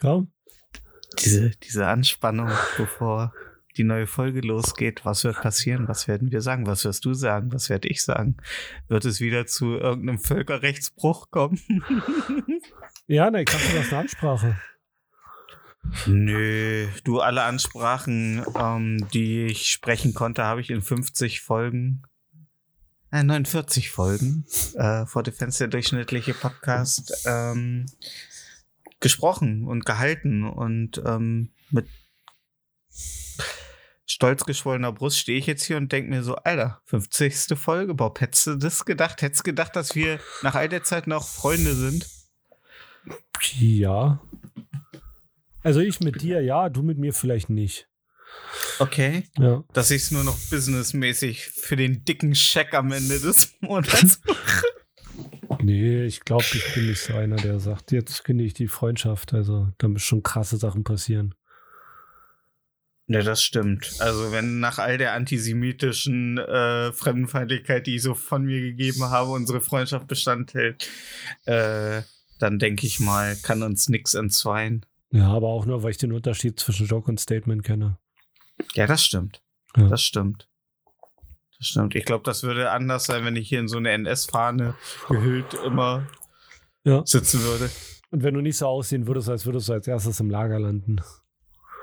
Komm. Diese, diese Anspannung, bevor die neue Folge losgeht. Was wird passieren? Was werden wir sagen? Was wirst du sagen? Was werde ich sagen? Wird es wieder zu irgendeinem Völkerrechtsbruch kommen? Ja, ne, kannst du das eine Ansprache? Nö, du alle Ansprachen, ähm, die ich sprechen konnte, habe ich in 50 Folgen, äh, 49 Folgen äh, vor Defense der durchschnittliche Podcast ähm, gesprochen und gehalten und ähm, mit stolz geschwollener Brust stehe ich jetzt hier und denke mir so, Alter, 50. Folge, Bob, hättest du das gedacht? Hättest du gedacht, dass wir nach all der Zeit noch Freunde sind? Ja. Also ich mit dir, ja, du mit mir vielleicht nicht. Okay. Ja. dass ich es nur noch businessmäßig für den dicken Scheck am Ende des Monats. Nee, ich glaube, ich bin nicht so einer, der sagt, jetzt kündige ich die Freundschaft. Also da müssen schon krasse Sachen passieren. ne, das stimmt. Also wenn nach all der antisemitischen äh, Fremdenfeindlichkeit, die ich so von mir gegeben habe, unsere Freundschaft Bestand hält, äh, dann denke ich mal, kann uns nix entzweien. Ja, aber auch nur, weil ich den Unterschied zwischen Joke und Statement kenne. Ja, das stimmt. Ja. Das stimmt. Das stimmt. Ich glaube, das würde anders sein, wenn ich hier in so eine NS-Fahne gehüllt immer Ja. sitzen würde. Und wenn du nicht so aussehen würdest, als würdest du als erstes im Lager landen.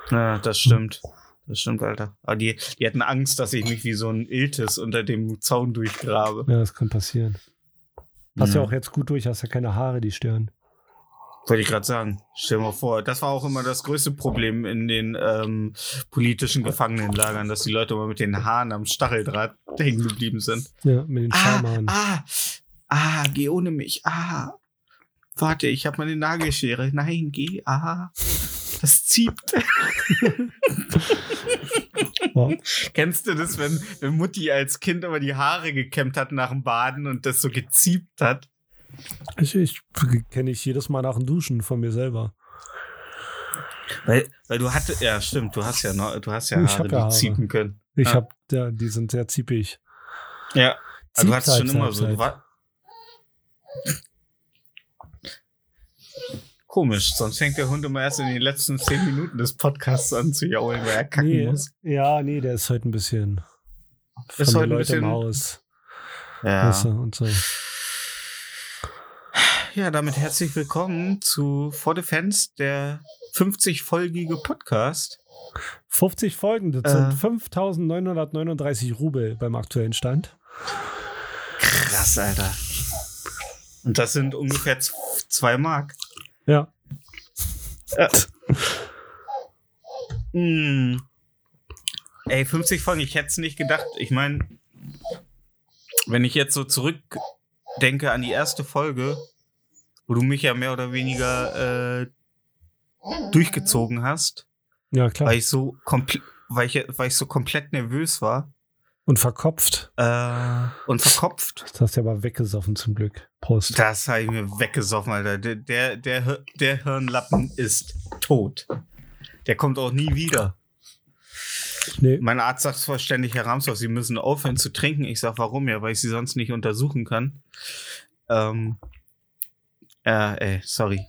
Ja, das stimmt. Das stimmt, Alter. Aber die, die hatten Angst, dass ich mich wie so ein Iltis unter dem Zaun durchgrabe. Ja, das kann passieren. Passt ja Mhm. auch jetzt gut durch, hast ja keine Haare, die stören. Wollte ich gerade sagen. Stell dir mal vor, das war auch immer das größte Problem in den ähm, politischen Gefangenenlagern, dass die Leute immer mit den Haaren am Stacheldraht hängen geblieben sind. Ja, mit den Ah, Schamhaaren. ah, ah, geh ohne mich. Ah, warte, ich habe meine Nagelschere. Nein, geh. Ah, das zieht. Kennst du das, wenn, wenn Mutti als Kind immer die Haare gekämmt hat nach dem Baden und das so geziebt hat? Ich, ich kenne ich jedes Mal nach dem Duschen von mir selber. Weil, weil du hattest, ja, stimmt, du hast ja du hast ja Ich Haare, ja Haare. ziepen können. Ich Ja. hab, ja, die sind sehr ziepig. Ja, also du hattest schon immer so. Du war Komisch, sonst fängt der Hund immer erst in den letzten zehn Minuten des Podcasts an zu jaulen, weil er kacken Nee, muss. ja, nee, der ist heute ein bisschen von Ist den heute ein Leuten bisschen. im Haus. Ja. Weißt du, und so. Ja, damit herzlich willkommen zu For the Fans, der 50-folgige Podcast. 50 Folgen, das Äh. sind 5939 Rubel beim aktuellen Stand. Krass, Alter. Und das sind ungefähr z- zwei Mark. Ja. Ja. Hm. Ey, 50 Folgen, ich hätte es nicht gedacht. Ich meine, wenn ich jetzt so zurückdenke an die erste Folge, wo du mich ja mehr oder weniger äh, durchgezogen hast, Ja, klar. weil ich so komplett, weil ich, weil ich so komplett nervös war Und verkopft. äh, und verkopft. Das hast du aber weggesoffen zum Glück. Prost. Das habe ich mir weggesoffen, Alter. Der, der, der, der Hirnlappen ist tot. Der kommt auch nie wieder. Nee. Mein Arzt sagt zwar ständig, Herr Ramsdorf, Sie müssen aufhören zu trinken. Ich sag, warum ja? Weil ich Sie sonst nicht untersuchen kann. Ähm, äh, ey, sorry.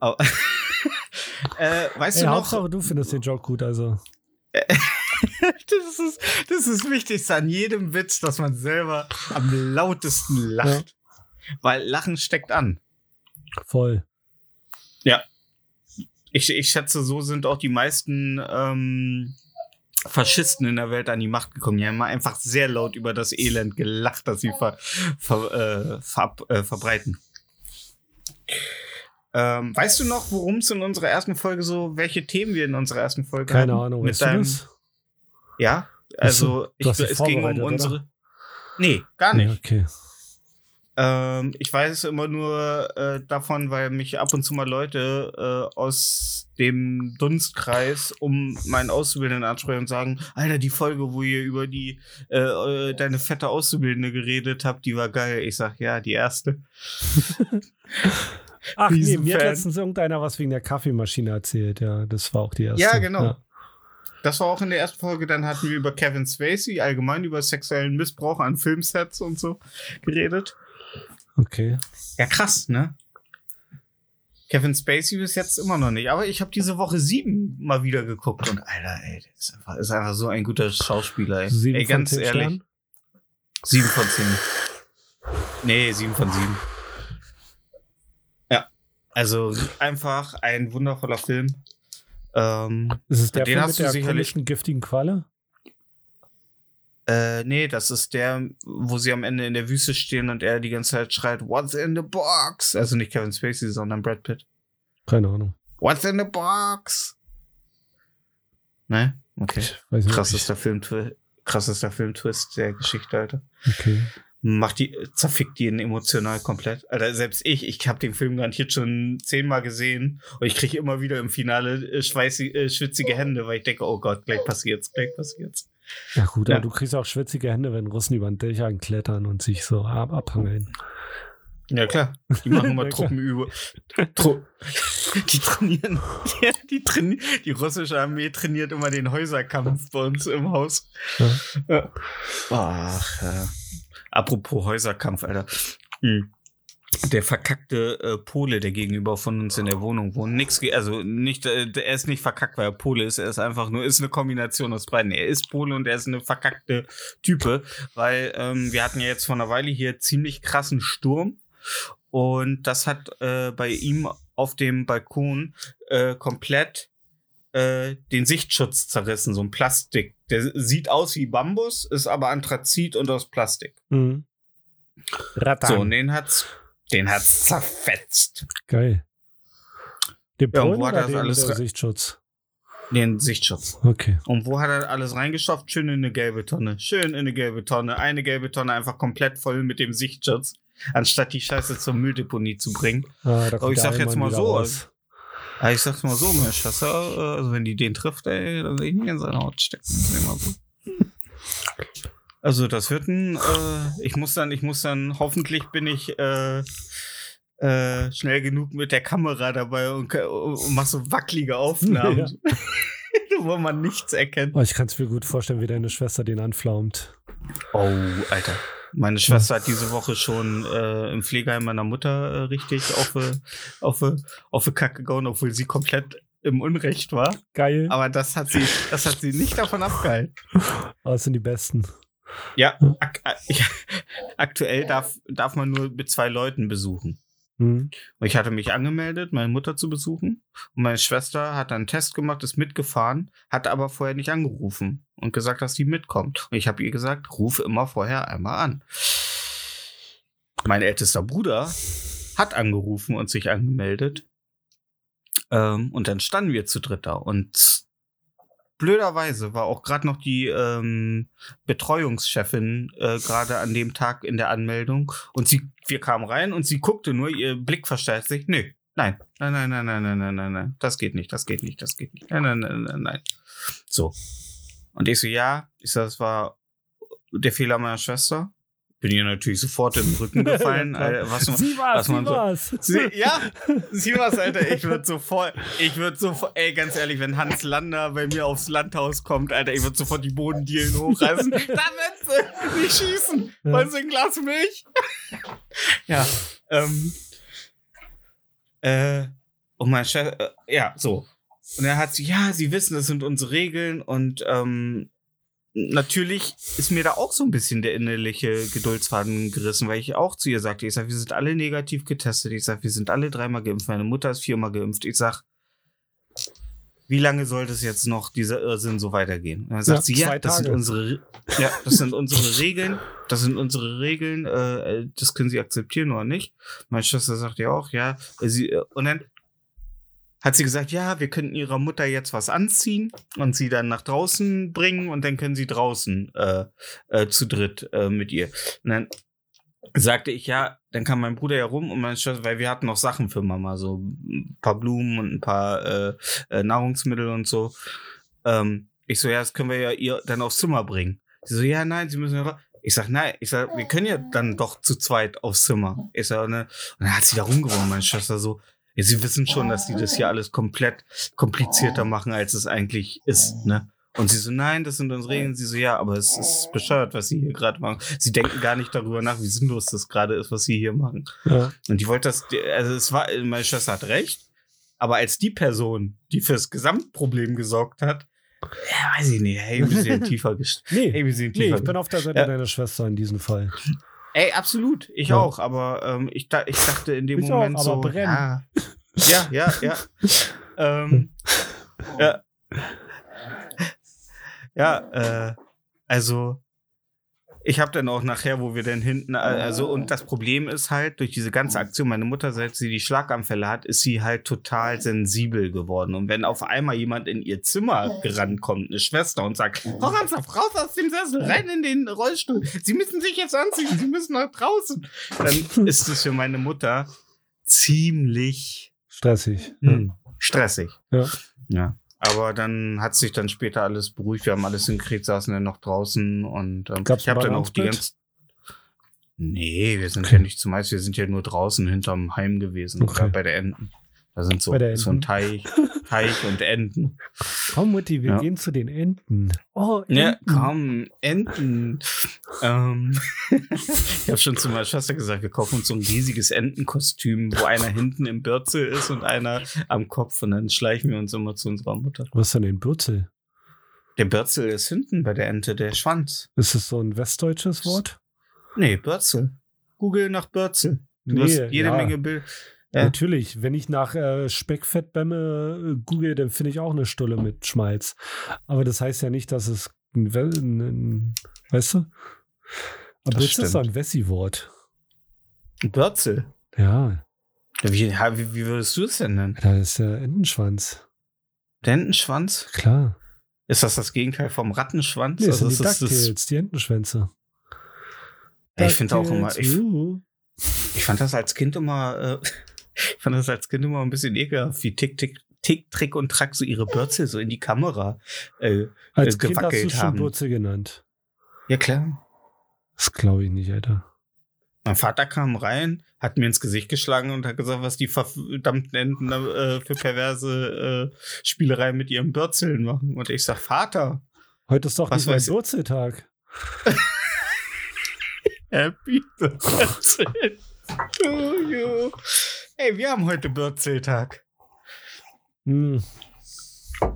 Au- äh, weißt Ey, du noch? Hauptsache, du findest den Joke gut, also. das, ist, das ist das Wichtigste an jedem Witz, dass man selber am lautesten lacht. Weil Lachen steckt an. Voll. Ich, ich schätze, so sind auch die meisten ähm, Faschisten in der Welt an die Macht gekommen. Die haben einfach sehr laut über das Elend gelacht, das sie ver, ver, äh, ver, äh, verbreiten. Ähm, weißt du noch, worum es in unserer ersten Folge so, welche Themen wir in unserer ersten Folge Keine hatten? Ahnung, Mit deinem? Ja, also ich, es ging um unsere. oder? Nee, gar nicht. Ja, okay. Ähm, ich weiß immer nur äh, davon, weil mich ab und zu mal Leute äh, aus dem Dunstkreis um meinen Auszubildenden ansprechen und sagen, Alter, die Folge, wo ihr über die äh, äh, deine fette Auszubildende geredet habt, die war geil. Ich sag, ja, die erste. Ach nee, mir hat Riesenfan. letztens irgendeiner was wegen der Kaffeemaschine erzählt. Ja, das war auch die erste. Ja, genau. Das war auch in der ersten Folge. Dann hatten wir über Kevin Spacey, allgemein über sexuellen Missbrauch an Filmsets und so geredet. Okay. Ja, krass, ne? Kevin Spacey bis jetzt immer noch nicht. Aber ich habe diese Woche sieben mal wieder geguckt und Alter, ey, das ist einfach, ist einfach so ein guter Schauspieler, ey. Sieben ey, von ganz ehrlich. Sternen? Sieben von zehn. Nee, sieben von sieben. Ja. Also einfach ein wundervoller Film. Ähm, Ist es der Den Film hast mit du der sicherlich- giftigen Qualle? Äh, nee, das ist der, wo sie am Ende in der Wüste stehen und er die ganze Zeit schreit, What's in the box? Also nicht Kevin Spacey, sondern Brad Pitt. Keine Ahnung. What's in the box? Ne? Okay. Krassester Film, krassester Filmtwist der Geschichte, Alter. Okay. Macht die, zerfickt die ihn emotional komplett. Alter, selbst ich, ich habe den Film garantiert schon zehnmal gesehen und ich kriege immer wieder im Finale äh, schweißi- äh, schwitzige Hände, weil ich denke, oh Gott, gleich passiert's, gleich passiert's. Ja gut, Ja. aber du kriegst auch schwitzige Hände, wenn Russen über den Dächern klettern und sich so ab abhangeln. Ja, klar. Die machen immer Ja, klar. Truppenübungen. Tru die trainieren. Ja, die, traini die russische Armee trainiert immer den Häuserkampf bei uns im Haus. Ja. Ja. Ach, ja. Apropos Häuserkampf, Alter. Hm. Der verkackte äh, Pole, der gegenüber von uns in der Wohnung wohnt. Nix, also nicht, äh, er ist nicht verkackt, weil er Pole ist. Er ist einfach nur, ist eine Kombination aus beiden. Er ist Pole und er ist eine verkackte Type, weil ähm, wir hatten ja jetzt vor einer Weile hier ziemlich krassen Sturm und das hat äh, bei ihm auf dem Balkon äh, komplett äh, den Sichtschutz zerrissen, so ein Plastik. Der sieht aus wie Bambus, ist aber Anthrazit und aus Plastik. Mhm. So, und den hat's, den hat's zerfetzt. Geil. Den Ja, und Polen wo hat oder das den alles Sichtschutz? Den Sichtschutz. Okay. Und wo hat er alles reingeschafft? Schön in eine gelbe Tonne. Schön in eine gelbe Tonne. Eine gelbe Tonne einfach komplett voll mit dem Sichtschutz. Anstatt die Scheiße zur Mülldeponie zu bringen. Ah, Aber ich sag jetzt mal so, raus. Ich sag's mal so, meine Schwester, äh, also wenn die den trifft, ey, dann will ich nicht in seine Haut stecken. Das ist immer so. Also das wird ein, äh, ich muss dann, ich muss dann, hoffentlich bin ich äh, äh, schnell genug mit der Kamera dabei und, und mach so wackelige Aufnahmen, wo man nichts erkennt. Oh, ich kann es mir gut vorstellen, wie deine Schwester den anflaumt. Oh, Alter. Meine Schwester hat diese Woche schon äh, im Pflegeheim meiner Mutter äh, richtig auf auf auf Kacke gehauen, obwohl sie komplett im Unrecht war. Geil. Aber das hat sie, das hat sie nicht davon abgehalten. Oh, das sind die besten. Ja, ak ak aktuell darf, darf man nur mit zwei Leuten besuchen. Mhm. Und ich hatte mich angemeldet, meine Mutter zu besuchen. Und meine Schwester hat dann einen Test gemacht, ist mitgefahren, hat aber vorher nicht angerufen und gesagt, dass sie mitkommt. Und ich habe ihr gesagt, ruf immer vorher einmal an. Mein ältester Bruder hat angerufen und sich angemeldet. Ähm, und dann standen wir zu dritt da. Und blöderweise war auch gerade noch die ähm, Betreuungschefin äh, gerade an dem Tag in der Anmeldung. Und sie, wir kamen rein und sie guckte nur, ihr Blick verstärkt sich. Nö, nein, nein, nein, nein, nein, nein, nein, nein, nein, das geht nicht, das geht nicht, das geht nicht. Nein, nein, nein, nein, nein. So. Und ich so, ja, ich so, das war der Fehler meiner Schwester. Bin ihr natürlich sofort den Rücken gefallen. Klar. äh, was, sie war's, was man sie so- war's. Sie, ja, sie war's, Alter. Ich würde sofort, ich würde sofort, ey, ganz ehrlich, wenn Hans Lander bei mir aufs Landhaus kommt, Alter, ich würde sofort die Bodendielen hochreißen. da wird sie nicht schießen. Ja. Wollen Sie ein Glas Milch? ja, ähm, äh, und mein Chef, äh, ja, so. Und er hat sie, ja, Sie wissen, das sind unsere Regeln und, ähm, natürlich ist mir da auch so ein bisschen der innerliche Geduldsfaden gerissen, weil ich auch zu ihr sagte, ich sag, wir sind alle negativ getestet. Ich sag, wir sind alle dreimal geimpft. Meine Mutter ist viermal geimpft. Ich sag, wie lange soll das jetzt noch, dieser Irrsinn so weitergehen? Und dann sagt Ja, sie, ja, das sind unsere, ja, das sind unsere Regeln, das sind unsere Regeln, äh, das können sie akzeptieren oder nicht. Meine Schwester sagt ja auch, ja, sie, äh, und dann hat sie gesagt, ja, wir könnten ihrer Mutter jetzt was anziehen und sie dann nach draußen bringen und dann können sie draußen äh, äh, zu dritt äh, mit ihr. Und dann sagte ich, ja, dann kam mein Bruder ja rum und meine Schwester, weil wir hatten noch Sachen für Mama, so ein paar Blumen und ein paar äh, äh, Nahrungsmittel und so. Ähm, ich so, ja, das können wir ja ihr dann aufs Zimmer bringen. Sie so, ja, nein, sie müssen ja. ra-" Ich sag, nein, ich sag, wir können ja dann doch zu zweit aufs Zimmer. Ich sag, ne? Und dann hat sie da rumgeworfen, meine Schwester so. Ja, sie wissen schon, dass die das hier alles komplett komplizierter machen, als es eigentlich ist, ne? Und sie so, nein, das sind unsere Regeln. Sie so, ja, aber es ist bescheuert, was sie hier gerade machen. Sie denken gar nicht darüber nach, wie sinnlos das gerade ist, was sie hier machen. Ja. Und die wollte das, also es war, meine Schwester hat recht, aber als die Person, die fürs Gesamtproblem gesorgt hat, ja, weiß ich nicht, hey, wir sind tiefer gest Nee, Hey, wir sind nee, tiefer ich bin auf der Seite Ja. deiner Schwester in diesem Fall. Ey, absolut, ich Ja. auch, aber ähm, ich, da, ich dachte in dem Ich auch, Moment aber so, ja, ja, ja, ja. ähm, ja. Ja, äh, also ich habe dann auch nachher, wo wir dann hinten, äh, also und das Problem ist halt, durch diese ganze Aktion, meine Mutter, seit sie die Schlaganfälle hat, ist sie halt total sensibel geworden. Und wenn auf einmal jemand in ihr Zimmer gerannt kommt, eine Schwester, und sagt, Frau Ransdorf, raus aus dem Sessel, rein in den Rollstuhl, Sie müssen sich jetzt anziehen, Sie müssen nach draußen, dann ist es für meine Mutter ziemlich Stressig. Hm. stressig. Ja. Ja. Aber dann hat sich dann später alles beruhigt. Wir haben alles hingekriegt, saßen dann noch draußen und ähm, ich habe dann auch die ganze. Nee, wir sind Okay. ja nicht zumeist, wir sind ja nur draußen hinterm Heim gewesen, Okay. oder bei der Enten. Da sind so, so ein? Habe Teich und Enten. Komm, Mutti, wir Ja. gehen zu den Enten. Oh, Enten. Ja, komm, Enten. ähm, ich habe schon zu meiner Schwester gesagt, wir kaufen uns so ein riesiges Entenkostüm, wo einer hinten im Bürzel ist und einer am Kopf und dann schleichen wir uns immer zu unserer Mutter. Was ist denn ein Bürzel? Der Bürzel ist hinten bei der Ente, der Schwanz. Ist das so ein westdeutsches Wort? Nee, Bürzel. Google nach Bürzel. Du hast jede ja, Menge Bilder. Ja. Natürlich, wenn ich nach äh, Speckfettbämme äh, google, dann finde ich auch eine Stulle mit Schmalz. Aber das heißt ja nicht, dass es ein, ein, ein weißt du? Aber Das das ist doch ein Wessi-Wort. Ja, Wie, ja, wie, wie würdest du es denn nennen? da ist der Entenschwanz. Der Entenschwanz? Klar. Ist das das Gegenteil vom Rattenschwanz? Nee, das Also sind die ist das- das- DuckTales, die Entenschwänze. Ja, ich finde auch immer, ich, DuckTales, ich fand das als Kind immer, äh, ich fand das als Kind immer ein bisschen ekelhaft, wie Tick, Tick, Tick, Trick und Track so ihre Bürzel so in die Kamera. Äh, Als äh, Kind hast du gewackelt schon haben. Bürzel genannt. ja, klar. Das glaube ich nicht, Alter. Mein Vater kam rein, hat mir ins Gesicht geschlagen und hat gesagt, was die verdammten Enten äh, für perverse äh, Spielereien mit ihren Bürzeln machen. Und ich sag, Vater, Heute ist doch Was nicht mein? Bürzeltag. happy Bürzel to you. Hey, wir haben heute Bürzeltag. Hm.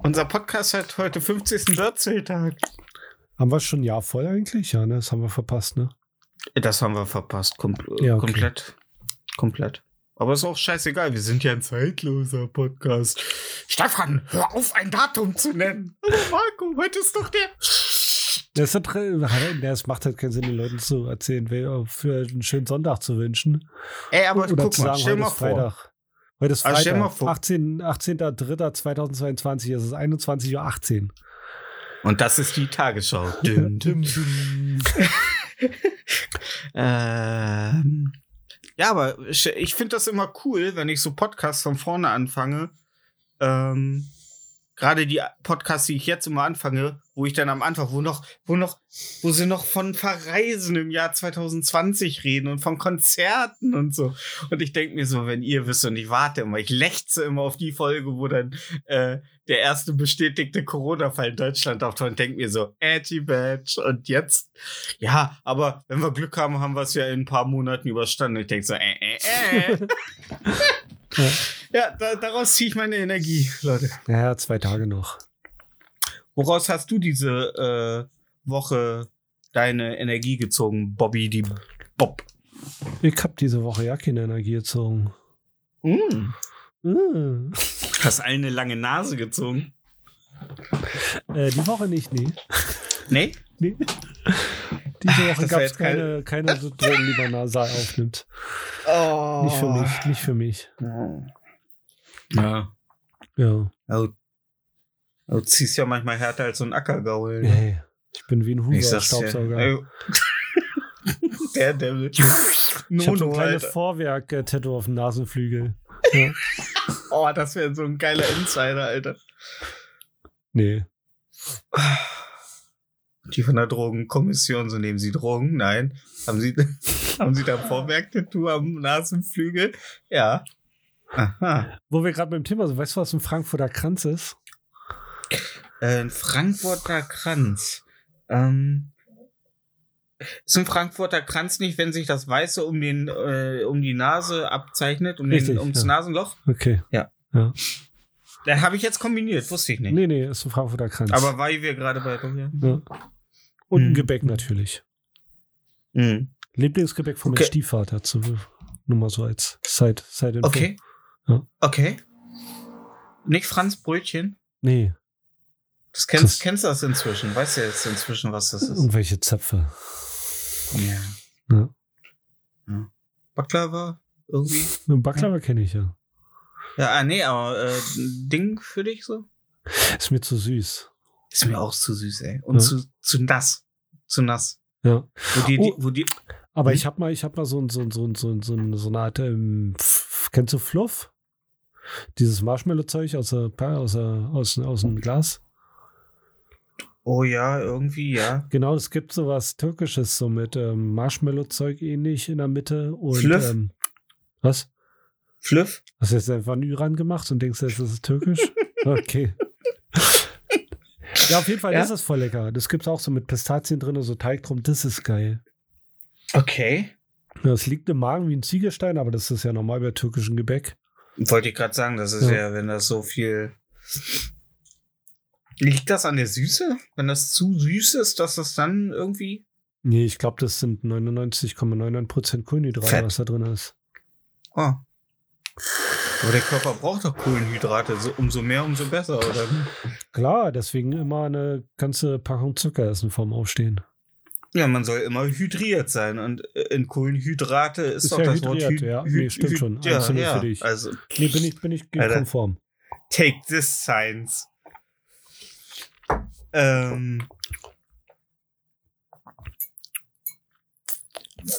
Unser Podcast hat heute 50. Bürzeltag. Haben wir schon ein Jahr voll eigentlich? Ja, ne? Das haben wir verpasst, ne? Das haben wir verpasst. Kom Ja, okay. Komplett. Komplett. Aber ist auch scheißegal. Wir sind ja ein zeitloser Podcast. Stefan, hör auf, ein Datum zu nennen. Aber Marco, heute ist doch der. Das, hat, das macht halt keinen Sinn, den Leuten zu erzählen, für einen schönen Sonntag zu wünschen. Ey, aber Oder guck zu mal, sagen, stell heute mal ist vor. Freitag. Heute ist Also Freitag, mal vor. 18 18.03.2022, es ist 21.18 Uhr. Und das ist die Tagesschau. Düm, düm, düm. ähm, ja, aber ich, ich finde das immer cool, wenn ich so Podcasts von vorne anfange. Ähm, Gerade die Podcasts, die ich jetzt immer anfange, wo ich dann am Anfang, wo noch, wo noch, wo sie noch von Verreisen im Jahr 2020 reden und von Konzerten und so. Und ich denke mir so, wenn ihr wisst, und ich warte immer, ich lechze immer auf die Folge, wo dann äh, der erste bestätigte Corona-Fall in Deutschland auftaucht und denke mir so, Edgy Badge. Und jetzt, ja, aber wenn wir Glück haben, haben wir es ja in ein paar Monaten überstanden. Ich denke so, äh, äh, äh. Ja. Ja, da, daraus ziehe ich meine Energie, Leute. Ja, zwei Tage noch. Woraus hast du diese äh, Woche deine Energie gezogen, Bobby, die Bob? Ich habe diese Woche ja keine Energie gezogen. Mm. Mm. Hast eine lange Nase gezogen? Äh, die Woche nicht, nee. Nee? nee. Diese Woche gab es keine, keine so Drogen, die man nasal aufnimmt. Oh. Nicht für mich, nicht für mich. Ja. Ja. Du, du ziehst ja manchmal härter als so ein Ackergaul. ne? Hey, ich bin wie ein Ich sag's dir. Hoover-Staubsauger. Der, der mit. Ich habe so ein Nono, kleines Alter. Vorwerk-Tattoo auf dem Nasenflügel. Ja. Oh, das wäre so ein geiler Insider, Alter. Nee. Die von der Drogenkommission, so nehmen Sie Drogen? Nein. Haben Sie, haben Sie da ein Vorwerk-Tattoo am Nasenflügel? Ja. Aha. Wo wir gerade beim Thema sind, weißt du, was ein Frankfurter Kranz ist? Äh, Ein Frankfurter Kranz. Ähm, ist ein Frankfurter Kranz nicht, wenn sich das Weiße um, den, äh, um die Nase abzeichnet, um Richtig, den, ums ja. Nasenloch? Okay. Da habe ich jetzt kombiniert, wusste ich nicht. Nee, nee, ist ein Frankfurter Kranz. Aber weil wir gerade bei Dorian. ja. Und ein Mhm. Gebäck natürlich. Mhm. Lieblingsgebäck von Okay. meinem Stiefvater. Zu, nur mal so als Side, Side. Okay. Ja. Okay. Nicht Franz Brötchen? Nee, Das kennst, Das- kennst du das inzwischen? Weißt du jetzt inzwischen, was das ist? irgendwelche Zöpfe. Ja. Ja. ja. Baklava? Irgendwie? Einen Baklava kenne ich ja. Ja, ah, nee, aber äh, ein Ding für dich so? Ist mir zu süß. Ist mir auch zu süß, ey. Und Ja. zu, zu nass. Zu nass. Ja. Wo die, die, Oh. wo die, Aber Mhm. ich habe mal, ich habe mal so, ein- so, ein- so, ein- so, ein- so, ein- so eine Art, ähm, kennst du Fluff? Dieses Marshmallow-Zeug aus, aus, aus, aus dem Glas? oh ja, irgendwie, ja. Genau, es gibt sowas Türkisches, so mit ähm, Marshmallow-Zeug ähnlich in der Mitte. Und, Fluff? ähm, was? Fluff? Hast du jetzt einfach ein Ü ran gemacht und denkst, jetzt ist es türkisch? Okay. Ja, auf jeden Fall Ja? ist das voll lecker. Das gibt es auch so mit Pistazien drin, so Teig drum. Das ist geil. Okay. Ja, es liegt im Magen wie ein Ziegelstein, aber das ist ja normal bei türkischem Gebäck. Wollte ich gerade sagen, das ist Ja. ja. wenn das so viel. Liegt das an der Süße? Wenn das zu süß ist, dass das dann irgendwie. Nee, ich glaube, das sind 99,99% Kohlenhydrate, Fett. was da drin ist. Oh. Aber der Körper braucht doch Kohlenhydrate. So, umso mehr, umso besser, oder? Klar, deswegen immer eine ganze Packung Zucker essen vorm Aufstehen. Ja, man soll immer hydriert sein. Und äh, in Kohlenhydrate ist, Ist doch ja das Wort hydriert, Hy- ja. Hy- Nee, stimmt schon. Ja, ja. für dich. Also, Nee, bin ich, bin ich Alter. konform. take this science. Ähm,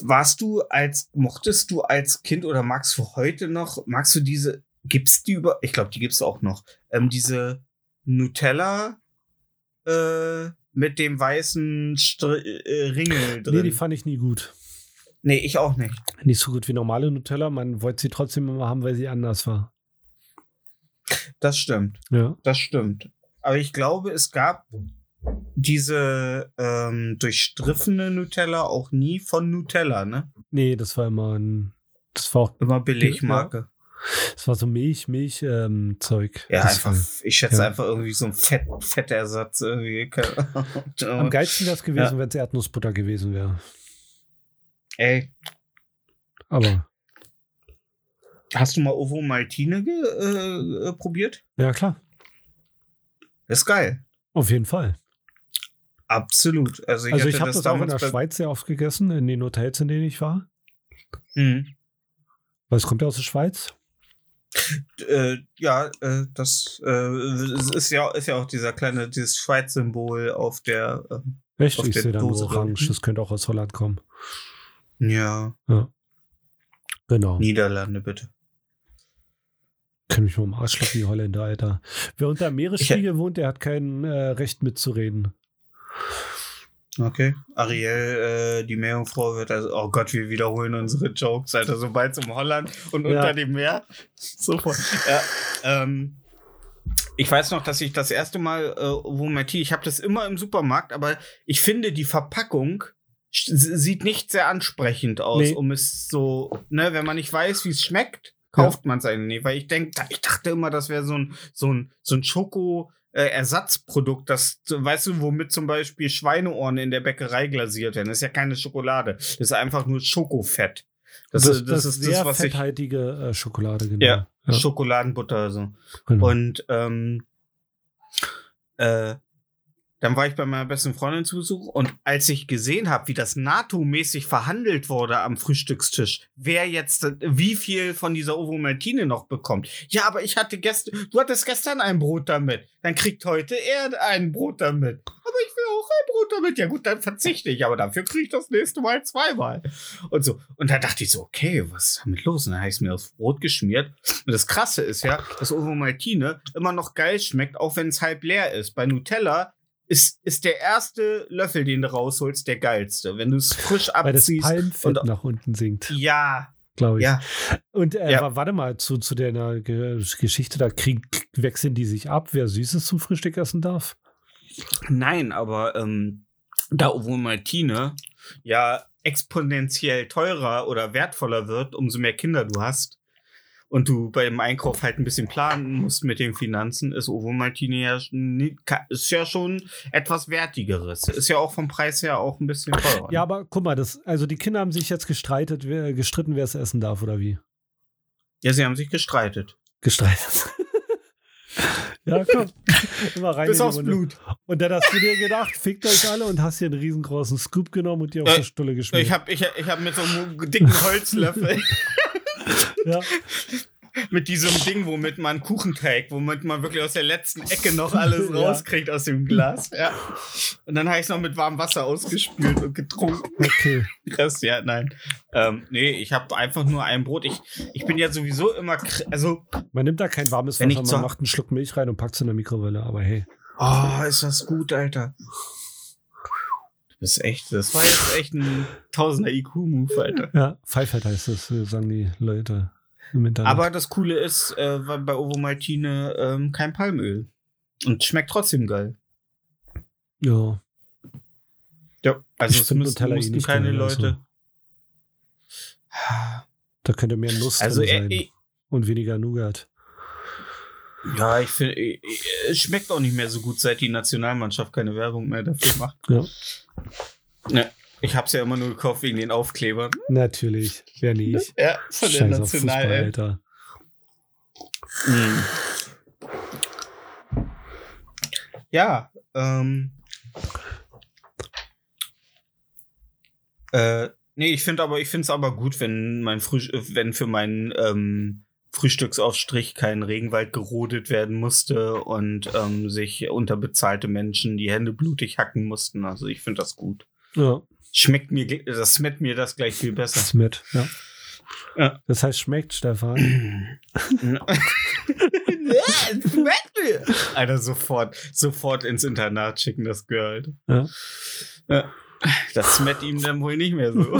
warst du als, mochtest du als Kind oder magst du heute noch, magst du diese, gibt's die über, ich glaube, die gibt's auch noch, ähm, diese Nutella äh, mit dem weißen Str äh, Ringel drin? Nee, die fand ich nie gut. nee, ich auch nicht. Nicht so gut wie normale Nutella. Man wollte sie trotzdem immer haben, weil sie anders war. Das stimmt. Ja. Das stimmt. Aber ich glaube, es gab diese ähm, durchstriffene Nutella auch nie von Nutella, ne? Nee, das war immer ein. Das war auch. Immer Billigmarke. Das war so Milch, Milch, ähm, Zeug. Ja, das einfach, War, ich schätze ja. einfach irgendwie so ein Fett, Fettersatz irgendwie. am geilsten wäre es gewesen, Ja. wenn es Erdnussbutter gewesen wäre. Ey, Aber, hast du mal Ovo Maltine äh, probiert? ja, klar. Ist geil. Auf jeden Fall. Absolut. Also ich, also, ich habe das, auch in der Schweiz sehr oft gegessen, in den Hotels, in denen ich war. Mhm. Weil es kommt ja aus der Schweiz. Äh, ja, äh, das äh, ist ja ist ja auch dieser kleine dieses Schweiz-Symbol auf der ähm, Echt? Auf Ich sehe da nur orange. Das könnte auch aus Holland kommen. ja Genau. Niederlande bitte. Können mich mal am Arsch die Holländer, Alter. Wer unter dem Meeresspiegel wohnt, der hat kein äh, Recht mitzureden. Okay. Ariel, äh, die Meerjungfrau wird also, oh Gott, wir wiederholen unsere Jokes, Alter, sobald es um Holland und Ja. unter dem Meer. Sofort. Ja, ähm, ich weiß noch, dass ich das erste Mal, äh, wo Matti, ich habe das immer im Supermarkt, aber ich finde, die Verpackung sieht nicht sehr ansprechend aus, Nee. um es so, ne, wenn man nicht weiß, wie es schmeckt, kauft man es eigentlich nicht, weil ich denke, ich dachte immer, das wäre so ein, so ein, so ein Schoko, äh, Ersatzprodukt, das, weißt du, womit zum Beispiel Schweineohren in der Bäckerei glasiert werden. Das ist ja keine Schokolade. Das ist einfach nur Schokofett. Das, Das, ist- das, ist sehr das, was ich. fetthaltige äh, Schokolade, genau. Ja, ja Schokoladenbutter, so. genau. Und ähm, äh, dann war ich bei meiner besten Freundin zu Besuch und als ich gesehen habe, wie das NATO-mäßig verhandelt wurde am Frühstückstisch, wer jetzt wie viel von dieser Ovomaltine noch bekommt. Ja, aber ich hatte gestern, du hattest gestern ein Brot damit. Dann kriegt heute er ein Brot damit. Aber ich will auch ein Brot damit. Ja gut, dann verzichte ich, aber dafür kriege ich das nächste Mal zweimal. Und so. Und da dachte ich so, okay, was ist damit los? Und dann habe ich mir aufs Brot geschmiert. Und das Krasse ist ja, dass Ovomaltine immer noch geil schmeckt, auch wenn es halb leer ist. Bei Nutella ist, ist der erste Löffel, den du rausholst, der geilste. Wenn du es frisch Weil das abziehst. Palmfett und- nach unten sinkt, ja, glaube ich. ja. Und äh, Ja. wa- warte mal, zu, zu der Ge Geschichte, da krieg, wechseln die sich ab, wer Süßes zum Frühstück essen darf. Nein, aber ähm, da Ovomaltine ja exponentiell teurer oder wertvoller wird, umso mehr Kinder du hast und du beim Einkauf halt ein bisschen planen musst mit den Finanzen, ist ja, schon nie- ka- ist ja schon etwas wertigeres. Ist ja auch vom Preis her auch ein bisschen teurer. Ja, aber guck mal, das, also die Kinder haben sich jetzt gestreitet, wer, gestritten, wer es essen darf oder wie? ja, sie haben sich gestreitet. Gestreitet. ja, komm. Immer rein Bis in die aufs Runde. Blut. Und dann hast du dir gedacht, fickt euch alle und hast hier einen riesengroßen Scoop genommen und dir auf Äh, die Stulle geschmiert. Ich habe ich, ich hab mit so einem dicken Holzlöffel ja. mit diesem Ding, womit man Kuchenteig, womit man wirklich aus der letzten Ecke noch alles Ja. rauskriegt aus dem Glas. Ja. Und dann habe ich es noch mit warmem Wasser ausgespült und getrunken. Okay. Krass, ja, nein. Ähm, nee, ich habe einfach nur ein Brot. Ich, ich bin ja sowieso immer, also, Man nimmt da kein warmes Wasser, man macht einen Schluck Milch rein und packt es in der Mikrowelle, aber hey. oh, ist das gut, Alter. Du bist echt, das war jetzt echt ein Tausender IQ-Move, Alter. Ja, Pfeifert heißt das, sagen die Leute. Aber das Coole ist, äh, bei Ovomaltine ähm, kein Palmöl. Und schmeckt trotzdem geil. ja, Ja, also Ich es müssen, eh mussten keine geil, also. Leute. da könnte mehr Nuss Also, drin sein äh, und weniger Nougat. ja, ich finde, äh, äh, es schmeckt auch nicht mehr so gut, seit die Nationalmannschaft keine Werbung mehr dafür macht. Ja. Ja, ich hab's ja immer nur gekauft wegen den Aufklebern. Natürlich, wer nicht. Ja, von der auf Fußball, National. Alter. Mhm. Ja, ähm. Äh, nee, ich finde aber, ich finde es aber gut, wenn mein Früh wenn für meinen ähm, Frühstücksaufstrich kein Regenwald gerodet werden musste und ähm, sich unterbezahlte Menschen die Hände blutig hacken mussten. Also ich finde das gut. Ja, Schmeckt mir, das schmeckt mir das gleich viel besser. Smet, ja. Ja. Das heißt, schmeckt, Stefan. schmeckt mir. Alter, sofort, sofort ins Internat schicken, das Girl. Ja. Ja. Das schmeckt ihm dann wohl nicht mehr so.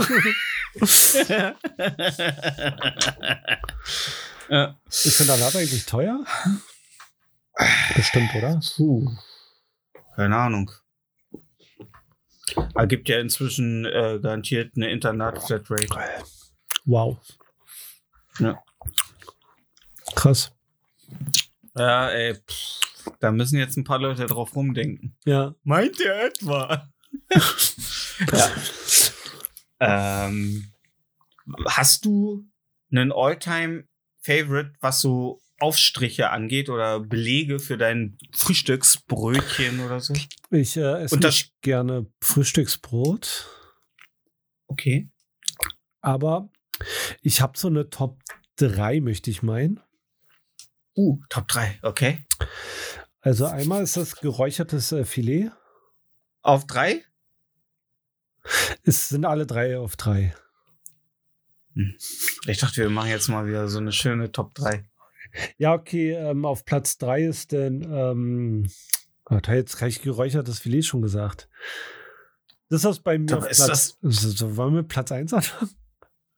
ja. Ist Internat eigentlich teuer? Bestimmt, oder? Puh. Keine Ahnung. Aber gibt ja inzwischen äh, garantiert eine Internat-Flatrate. Wow. Ja. Krass. Ja, ey, pff, da müssen jetzt ein paar Leute drauf rumdenken. Ja. Meint ihr etwa? ja. ähm, hast du einen All-Time-Favorite, was so Aufstriche angeht oder Belege für dein Frühstücksbrötchen oder so? Ich äh, esse Und das- gerne Frühstücksbrot, Okay. aber ich habe so eine Top 3, möchte ich meinen. Uh, Top 3, okay. Also einmal ist das geräuchertes äh, Filet. Auf 3? Es sind alle drei auf drei. Ich dachte, wir machen jetzt mal wieder so eine schöne Top 3. Ja, okay, ähm, auf Platz 3 ist denn, ähm, hat er jetzt gleich geräuchertes Filet schon gesagt. Das ist bei mir Doch, auf ist Platz. So, so, wollen wir mit Platz 1 anfangen?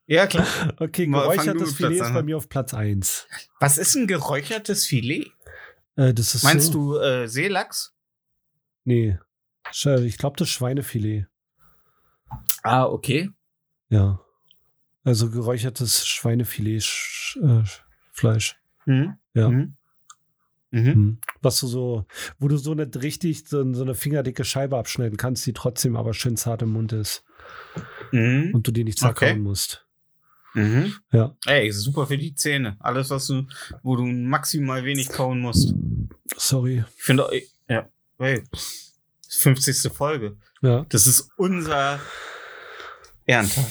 Ja, klar. Okay, geräuchertes Filet ist bei mir auf Platz 1. Was ist ein geräuchertes Filet? Äh, das ist Meinst so, du äh, Seelachs? Nee. Ich glaube, das Schweinefilet. Ah, okay. Ja. Also geräuchertes Schweinefilet Sch äh, Fleisch. Mhm. Ja. Mhm. Mhm. Hm. Was du so, wo du so eine richtig, so, so eine fingerdicke Scheibe abschneiden kannst, die trotzdem aber schön zart im Mund ist Mhm. und du die nicht zerkauen Okay. musst. Mhm. Ja. Ey, super für die Zähne. Alles, was du, wo du maximal wenig kauen musst. Sorry. Ich finde, ja, hey. 50. Folge. Ja. Das ist unser Ehrentag.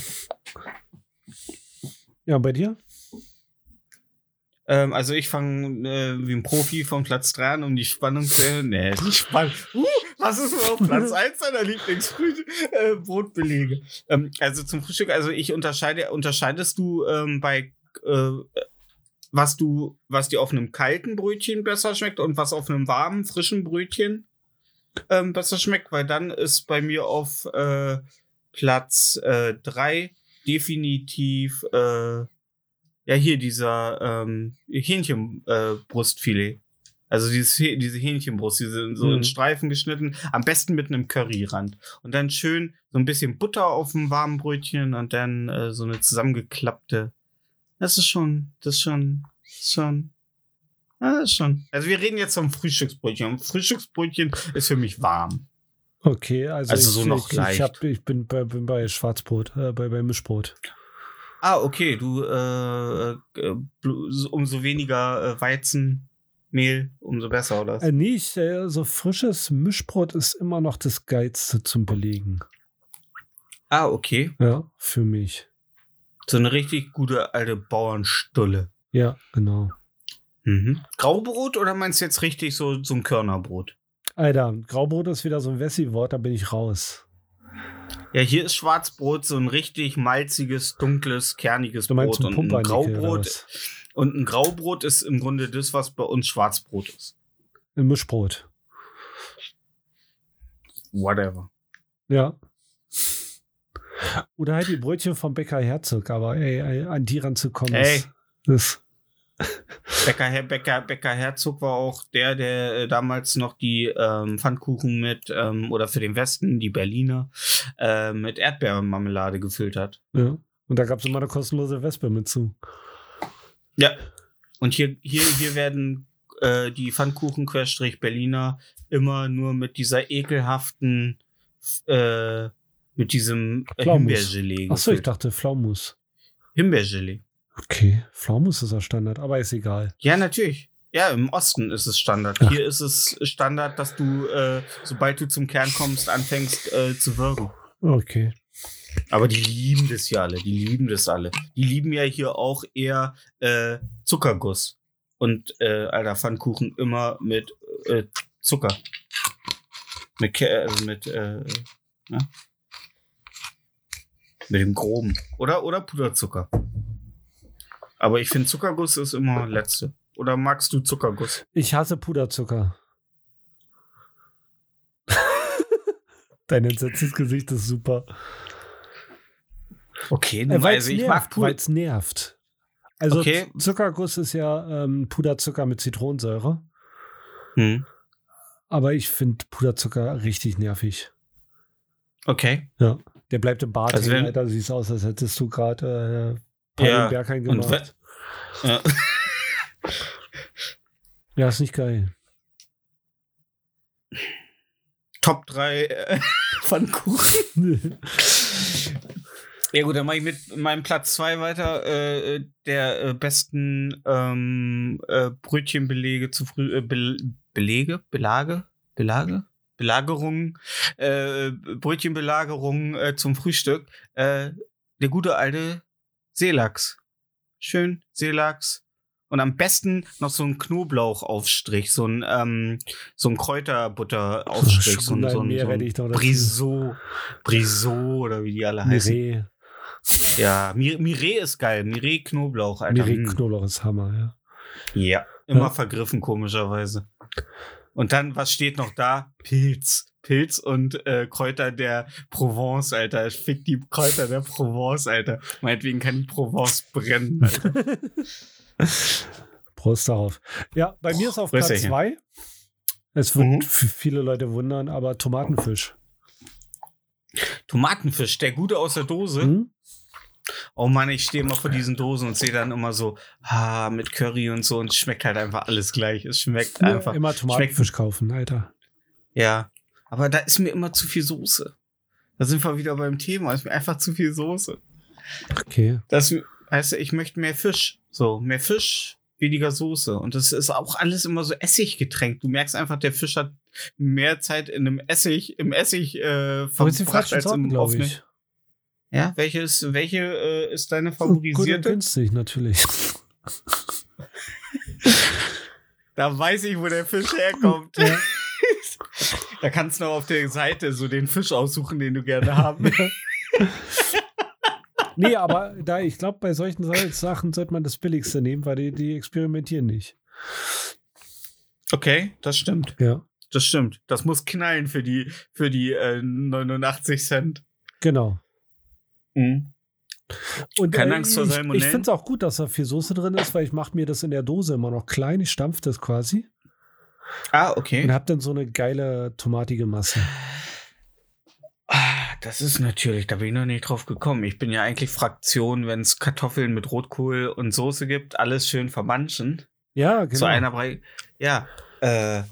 Ja, bei dir? Ähm, also ich fange äh, wie ein Profi vom Platz 3 an, um die Spannung zu erhöhen. Nee, die Spannung. Uh, was ist auf Platz 1 deiner Lieblingsbrotbelege? ähm, also zum Frühstück, also ich unterscheide, unterscheidest du ähm, bei äh, was du, was dir auf einem kalten Brötchen besser schmeckt und was auf einem warmen, frischen Brötchen ähm, besser schmeckt, weil dann ist bei mir auf äh, Platz 3 definitiv äh, ja hier dieser ähm, Hähnchenbrustfilet. Äh, also dieses, diese Hähnchenbrust, die sind so Mhm. in Streifen geschnitten, am besten mit einem Curryrand. Und dann schön so ein bisschen Butter auf dem warmen Brötchen und dann äh, so eine zusammengeklappte. Das ist schon, das ist schon, das ist schon. Das ist schon. Also wir reden jetzt vom Frühstücksbrötchen. Und Frühstücksbrötchen ist für mich warm. Okay, also, Also ich, so noch ich, leicht. Ich, hab, ich bin, bei, bin bei Schwarzbrot, äh, bei, bei Mischbrot. Ah, okay, du äh, äh, umso weniger äh, Weizenmehl, umso besser, oder? Äh, nee, ich, äh, so frisches Mischbrot ist immer noch das Geilste zum Belegen. ah, okay. Ja, für mich. So eine richtig gute alte Bauernstulle. Ja, genau. Mhm. Graubrot oder meinst du jetzt richtig so, so ein Körnerbrot? Alter, Graubrot ist wieder so ein Wessi-Wort, da bin ich raus. Ja, hier ist Schwarzbrot so ein richtig malziges, dunkles, kerniges Du Brot. Und ein, Graubrot, und ein Graubrot ist im Grunde das, was bei uns Schwarzbrot ist. Ein Mischbrot. Whatever. Ja. Oder halt die Brötchen vom Bäcker Herzog, aber ey, ey an die ranzukommen Ey. ist. ist Bäcker, Bäcker, Bäcker Herzog war auch der, der äh, damals noch die ähm, Pfannkuchen mit, ähm, oder für den Westen, die Berliner, äh, mit Erdbeermarmelade gefüllt hat. ja. Und da gab es immer eine kostenlose Wespe mit zu. Ja. Und hier, hier, hier werden äh, die Pfannkuchen Querstrich Berliner immer nur mit dieser ekelhaften, äh, mit diesem äh. Himbeergelee Achso, ich dachte Pflaumus. Himbeergelee. Okay, Pflaumus ist ja Standard, aber ist egal. Ja, natürlich. Ja, im Osten ist es Standard. Ach. Hier ist es Standard, dass du, äh, sobald du zum Kern kommst, anfängst äh, zu wirken. Okay. Aber die lieben das ja alle. Die lieben das alle. Die lieben ja hier auch eher äh, Zuckerguss. Und, äh, alter, Pfannkuchen immer mit äh, Zucker. Mit, Ke also mit, äh, ja. Mit dem groben. Oder, oder Puderzucker. Aber ich finde, Zuckerguss ist immer letzte. Oder magst du Zuckerguss? Ich hasse Puderzucker. Dein entsetztes Gesicht ist super. Okay, Äh, also ich nervt, mag Puder. weil's nervt. Also Okay. Zuckerguss ist ja ähm, Puderzucker mit Zitronensäure. Hm. Aber ich finde Puderzucker richtig nervig. Okay. Ja. Der bleibt im Bart Also hängen, wenn- Alter. Siehst aus, als hättest du gerade äh, Paul Ja, und gemacht. Ja. Ja, ist nicht geil. Top 3 äh, Pfannkuchen. Ja gut, dann mache ich mit meinem Platz 2 weiter. Äh, der äh, besten ähm, äh, Brötchenbelege zu früh. Äh, Bel Belege? Belage? Belage? Belagerungen, äh, Brötchenbelagerungen äh, zum Frühstück. Äh, der gute alte Seelachs. Schön Seelachs. Und am besten noch so ein Knoblauchaufstrich, so ein, ähm, so ein Kräuterbutteraufstrich, so ein, so ein, so ein dazu. Brisot, Brisot oder wie die alle heißen. Mireille. Ja, Mir Mireille ist geil. Mireille Knoblauch, Alter. Mireille Mm. Knoblauch ist Hammer, ja. Ja, immer Ja. vergriffen, komischerweise. Und dann, was steht noch da? Pilz. Pilz und äh, Kräuter der Provence, Alter. Ich fick die Kräuter der Provence, Alter. Meinetwegen kann die Provence brennen, Alter. Prost darauf. Ja, bei mir ist auf Platz dich. zwei. Es wird Mhm. viele Leute wundern, aber Tomatenfisch. Tomatenfisch, der gute aus der Dose. Hm? Oh Mann, ich stehe immer vor diesen Dosen und sehe dann immer so, ah, mit Curry und so und es schmeckt halt einfach alles gleich. Es schmeckt Ja, einfach. immer Tomatenfisch kaufen, Alter. Ja, aber da ist mir immer zu viel Soße. Da sind wir wieder beim Thema. ist mir einfach zu viel Soße. Okay. Das heißt, ich möchte mehr Fisch. So, mehr Fisch, weniger Soße. Und das ist auch alles immer so Essig getränkt. Du merkst einfach, der Fisch hat mehr Zeit in einem Essig, im Essig äh, verbracht als im offenen. ich. Ja, welche ist, welche äh, ist deine Gut und favorisierte? günstig, natürlich. Da weiß ich, wo der Fisch herkommt. Ja. Da kannst du noch auf der Seite so den Fisch aussuchen, den du gerne haben willst. Nee, aber da, ich glaube, bei solchen Sa- Sachen sollte man das Billigste nehmen, weil die, die experimentieren nicht. Okay, das stimmt. Ja, Das stimmt. Das muss knallen für die, für die äh, 89 Cent. genau. Mhm. Und Keine äh, Angst vor ich, Salmonellen? ich finde es auch gut, dass da viel Soße drin ist, weil ich mache mir das in der Dose immer noch klein. Ich stampfe das quasi Ah, und okay. habe dann so eine geile tomatige Masse. Ah, das ist natürlich, da bin ich noch nicht drauf gekommen. Ich bin ja eigentlich Fraktion, wenn es Kartoffeln mit Rotkohl und Soße gibt, alles schön vermanschen. Ja, genau. Zu einer Brei. Ja, äh.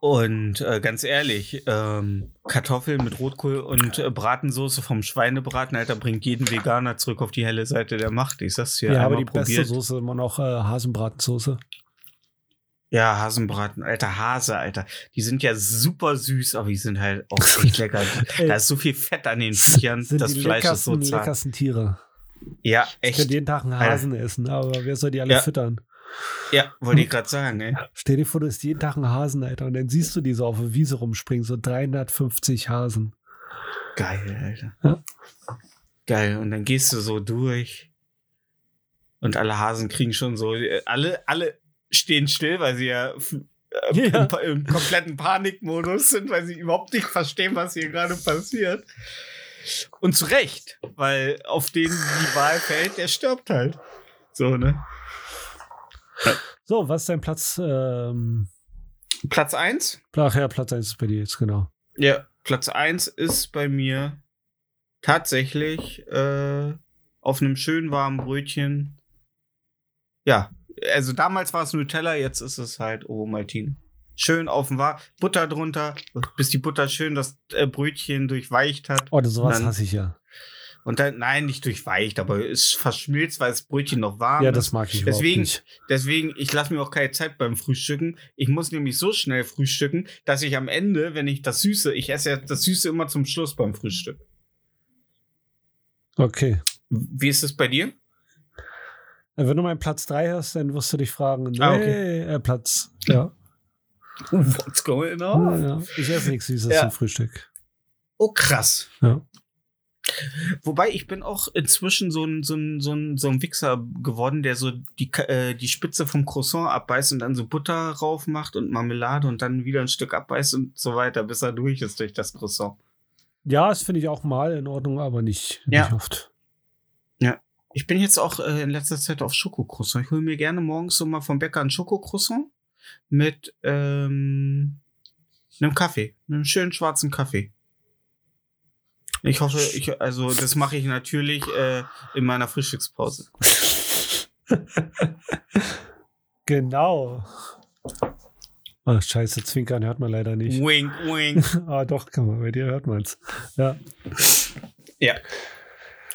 Und äh, ganz ehrlich, ähm, Kartoffeln mit Rotkohl und äh, Bratensoße vom Schweinebraten, Alter, bringt jeden Veganer zurück auf die helle Seite der Macht. Ich sag's dir, ja, aber die beste probiert. Soße ist immer noch äh, Hasenbratensoße. Ja, Hasenbraten, alter Hase, Alter. Die sind ja super süß, aber die sind halt auch echt lecker. Da ist so viel Fett an den Viechern, das die Fleisch ist so leckersten, zart. leckersten Tiere. Ja, Ich echt. könnte jeden Tag einen Alter. Hasen essen, aber wer soll die alle Ja. füttern? Ja, wollte ich gerade sagen, ey. Stell dir vor, du isst jeden Tag einen Hasen, Alter, und dann siehst du die so auf der Wiese rumspringen, so 350 Hasen. Geil, Alter. Ja. Geil. Und dann gehst du so durch und alle Hasen kriegen schon so, äh, alle, alle stehen still, weil sie ja, äh, Ja. Im, im kompletten Panikmodus sind, weil sie überhaupt nicht verstehen, was hier gerade passiert. Und zu Recht, weil auf den die Wahl fällt, der stirbt halt. So, ne? So, was ist dein Platz? Ähm, Platz eins ach ja, Platz 1 ist bei dir jetzt, genau. Ja, Platz 1 ist bei mir tatsächlich äh, auf einem schön warmen Brötchen. Ja, also damals war es Nutella, jetzt ist es halt Ovomaltine. Schön auf dem War Butter drunter, bis die Butter schön das äh, Brötchen durchweicht hat. Oh, das sowas Dann- hasse ich ja. Und dann, nein, nicht durchweicht, aber es verschmilzt, weil das Brötchen noch warm Ja, ist. das mag ich Deswegen, nicht. deswegen, ich lasse mir auch keine Zeit beim Frühstücken. Ich muss nämlich so schnell frühstücken, dass ich am Ende, wenn ich das Süße, ich esse ja das Süße immer zum Schluss beim Frühstück. Okay. Wie ist es bei dir? Wenn du meinen Platz 3 hast, dann wirst du dich fragen, nee, Ah, okay. äh, Platz. Ja. What's going ja, ja. Ich esse nichts Süßes Ja. zum Frühstück. Oh, krass. Ja. Wobei, ich bin auch inzwischen so ein, so ein, so ein, so ein Wichser geworden, der so die, äh, die Spitze vom Croissant abbeißt und dann so Butter rauf macht und Marmelade und dann wieder ein Stück abbeißt und so weiter, bis er durch ist durch das Croissant. Ja, das finde ich auch mal in Ordnung, aber nicht, Ja. nicht oft. Ich bin jetzt auch äh, in letzter Zeit auf Schokocroissant. Ich hole mir gerne morgens so mal vom Bäcker ein Schokocroissant mit ähm, einem Kaffee, einem schönen schwarzen Kaffee. Ich hoffe, ich, also das mache ich natürlich äh, in meiner Frühstückspause. Genau. Ach, scheiße, Zwinkern hört man leider nicht. Wink, wink. ah, doch, kann man, bei dir hört man's. Ja. Ja.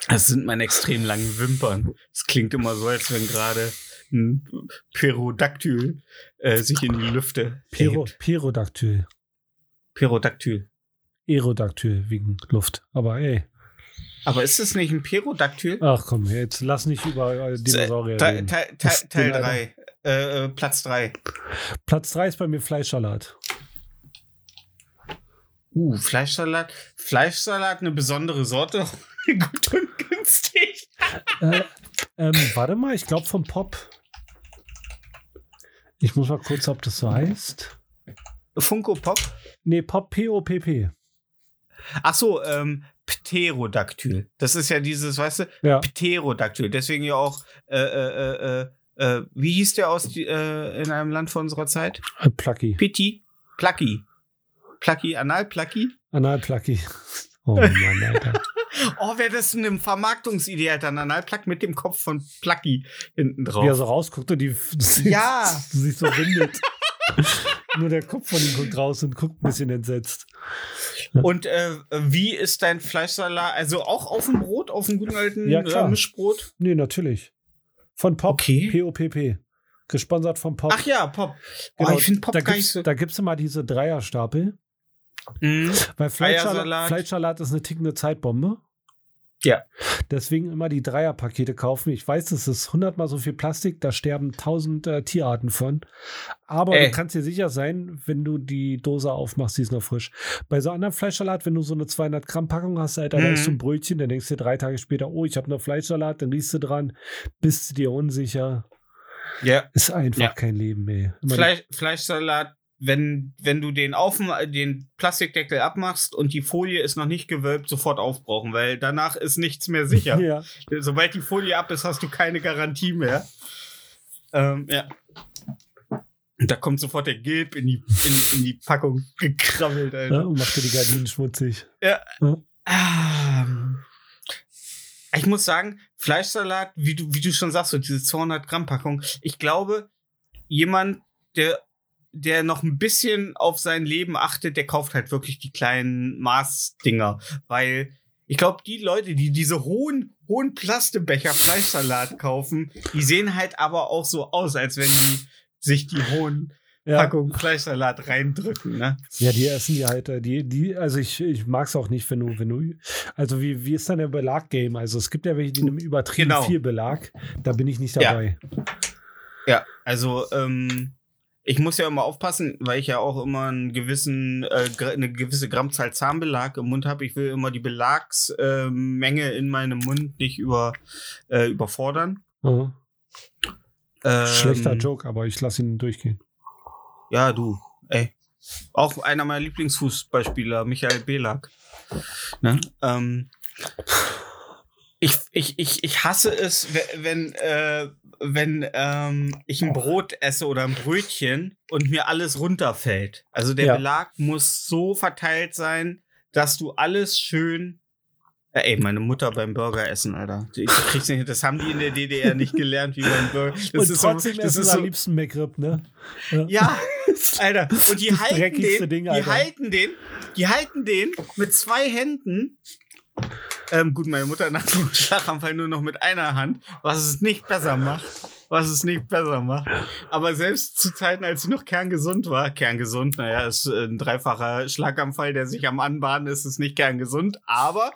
Das sind meine extrem langen Wimpern. Es klingt immer so, als wenn gerade ein Pterodaktyl äh, sich in die Lüfte Piro, hebt. Pyrodaktyl. Pterodaktyl. Aerodaktyl wegen Luft. Aber ey, Aber ist es nicht ein Pterodaktyl? ach komm, jetzt lass nicht über Dinosaurier Teil, reden. Teil, Teil, Das- Teil den 3. Äh, äh, Platz 3. Platz 3 ist bei mir Fleischsalat. Uh, Fleischsalat. Fleischsalat, eine besondere Sorte. Gut und günstig. äh, ähm, warte mal, ich glaube vom Pop. Ich muss mal kurz, ob das so heißt. Funko Pop. Nee, Pop P-O-P-P. Ach so, ähm, Pterodaktyl. Das ist ja dieses, weißt du, Ja. Pterodaktyl. Deswegen ja auch, äh, äh, äh, äh, wie hieß der aus die, äh, in einem Land vor unserer Zeit? Äh, Plucky. Pitti? Plucky. Plucky, Anal Plucky? Anal Plucky. Oh Mann, Alter. Oh, wäre das eine Vermarktungsidee, Alter. Ein Analplug mit dem Kopf von Plucky hinten drauf. Wie er so rausguckt und die Ja. sich so windet. Nur der Kopf von ihm guckt raus und guckt ein bisschen entsetzt. Und äh, wie ist dein Fleischsalat? Also auch auf dem Brot, auf dem guten alten Ja, klar. äh, Mischbrot? Nee, natürlich. Von Pop. Okay. P-O-P-P. gesponsert vom Pop. Ach ja, Pop. Genau, oh, ich finde Pop da gar nicht so. da gibt's immer diese Dreierstapel. Mhm. Weil Fleischsalat. Fleischsalat ist eine tickende Zeitbombe. Ja. Deswegen immer die Dreierpakete kaufen. Ich weiß, es ist hundertmal so viel Plastik, da sterben tausend äh, Tierarten von. Aber Ey. du kannst dir sicher sein, wenn du die Dose aufmachst, die ist noch frisch. Bei so anderem Fleischsalat, wenn du so eine 200 Gramm Packung hast, Alter, da Mhm. ist so ein Brötchen, dann denkst du dir drei Tage später, oh, ich habe noch Fleischsalat, dann riechst du dran, bist du dir unsicher. Ja. Ist einfach Ja. kein Leben mehr. Fleisch, Fleischsalat, wenn, wenn du den, auf, den Plastikdeckel abmachst und die Folie ist noch nicht gewölbt, sofort aufbrauchen, weil danach ist nichts mehr sicher. Ja. Sobald die Folie ab ist, hast du keine Garantie mehr. Ähm, ja. Da kommt sofort der Gilb in die, in, in die Packung gekrabbelt, Ja, Alter. und macht dir die Gardinen schmutzig. Ähm, ich muss sagen, Fleischsalat, wie du, wie du schon sagst, so diese 200 Gramm Packung, ich glaube, jemand, der, der noch ein bisschen auf sein Leben achtet, der kauft halt wirklich die kleinen Maßdinger, weil ich glaube, die Leute, die diese hohen, hohen Plastebecher Fleischsalat kaufen, die sehen halt aber auch so aus, als wenn die sich die hohen Ja. Packungen Fleischsalat reindrücken, ne? Ja, die essen die halt, die, die, also ich, ich mag es auch nicht, wenn du, wenn du, also wie, wie ist dann der Belag-Game? Also es gibt ja welche, die nehmen übertrieben Genau. viel Belag. Da bin ich nicht Ja. dabei. Ja, also ähm, ich muss ja immer aufpassen, weil ich ja auch immer einen gewissen, äh, eine gewisse Grammzahl Zahnbelag im Mund habe. Ich will immer die Belagsmenge Menge in meinem Mund nicht über, äh, überfordern. Mhm. Ähm, Schlechter Joke, aber ich lasse ihn durchgehen. Ja, du, ey. Auch einer meiner Lieblingsfußballspieler, Michael Belag. Ne? Ähm, ich, ich, ich, ich hasse es, we- wenn, äh, wenn ähm, ich ein Brot esse oder ein Brötchen und mir alles runterfällt. Also der Ja. Belag muss so verteilt sein, dass du alles schön. Ja, ey, meine Mutter beim Burger essen, Alter. Die kriegt's nicht, das haben die in der DDR nicht gelernt, wie man Burger. Das und ist trotzdem so, das ist am so, liebsten McRib, ne? ja, Alter. Und die Das halten den, Ding, die halten den, die halten den mit zwei Händen. Ähm, gut, meine Mutter nach dem Schlaganfall nur noch mit einer Hand, was es nicht besser macht. Was es nicht besser macht. Aber selbst zu Zeiten, als sie noch kerngesund war, kerngesund, naja, ist ein dreifacher Schlaganfall, der sich am Anbahnen ist, ist nicht kerngesund, aber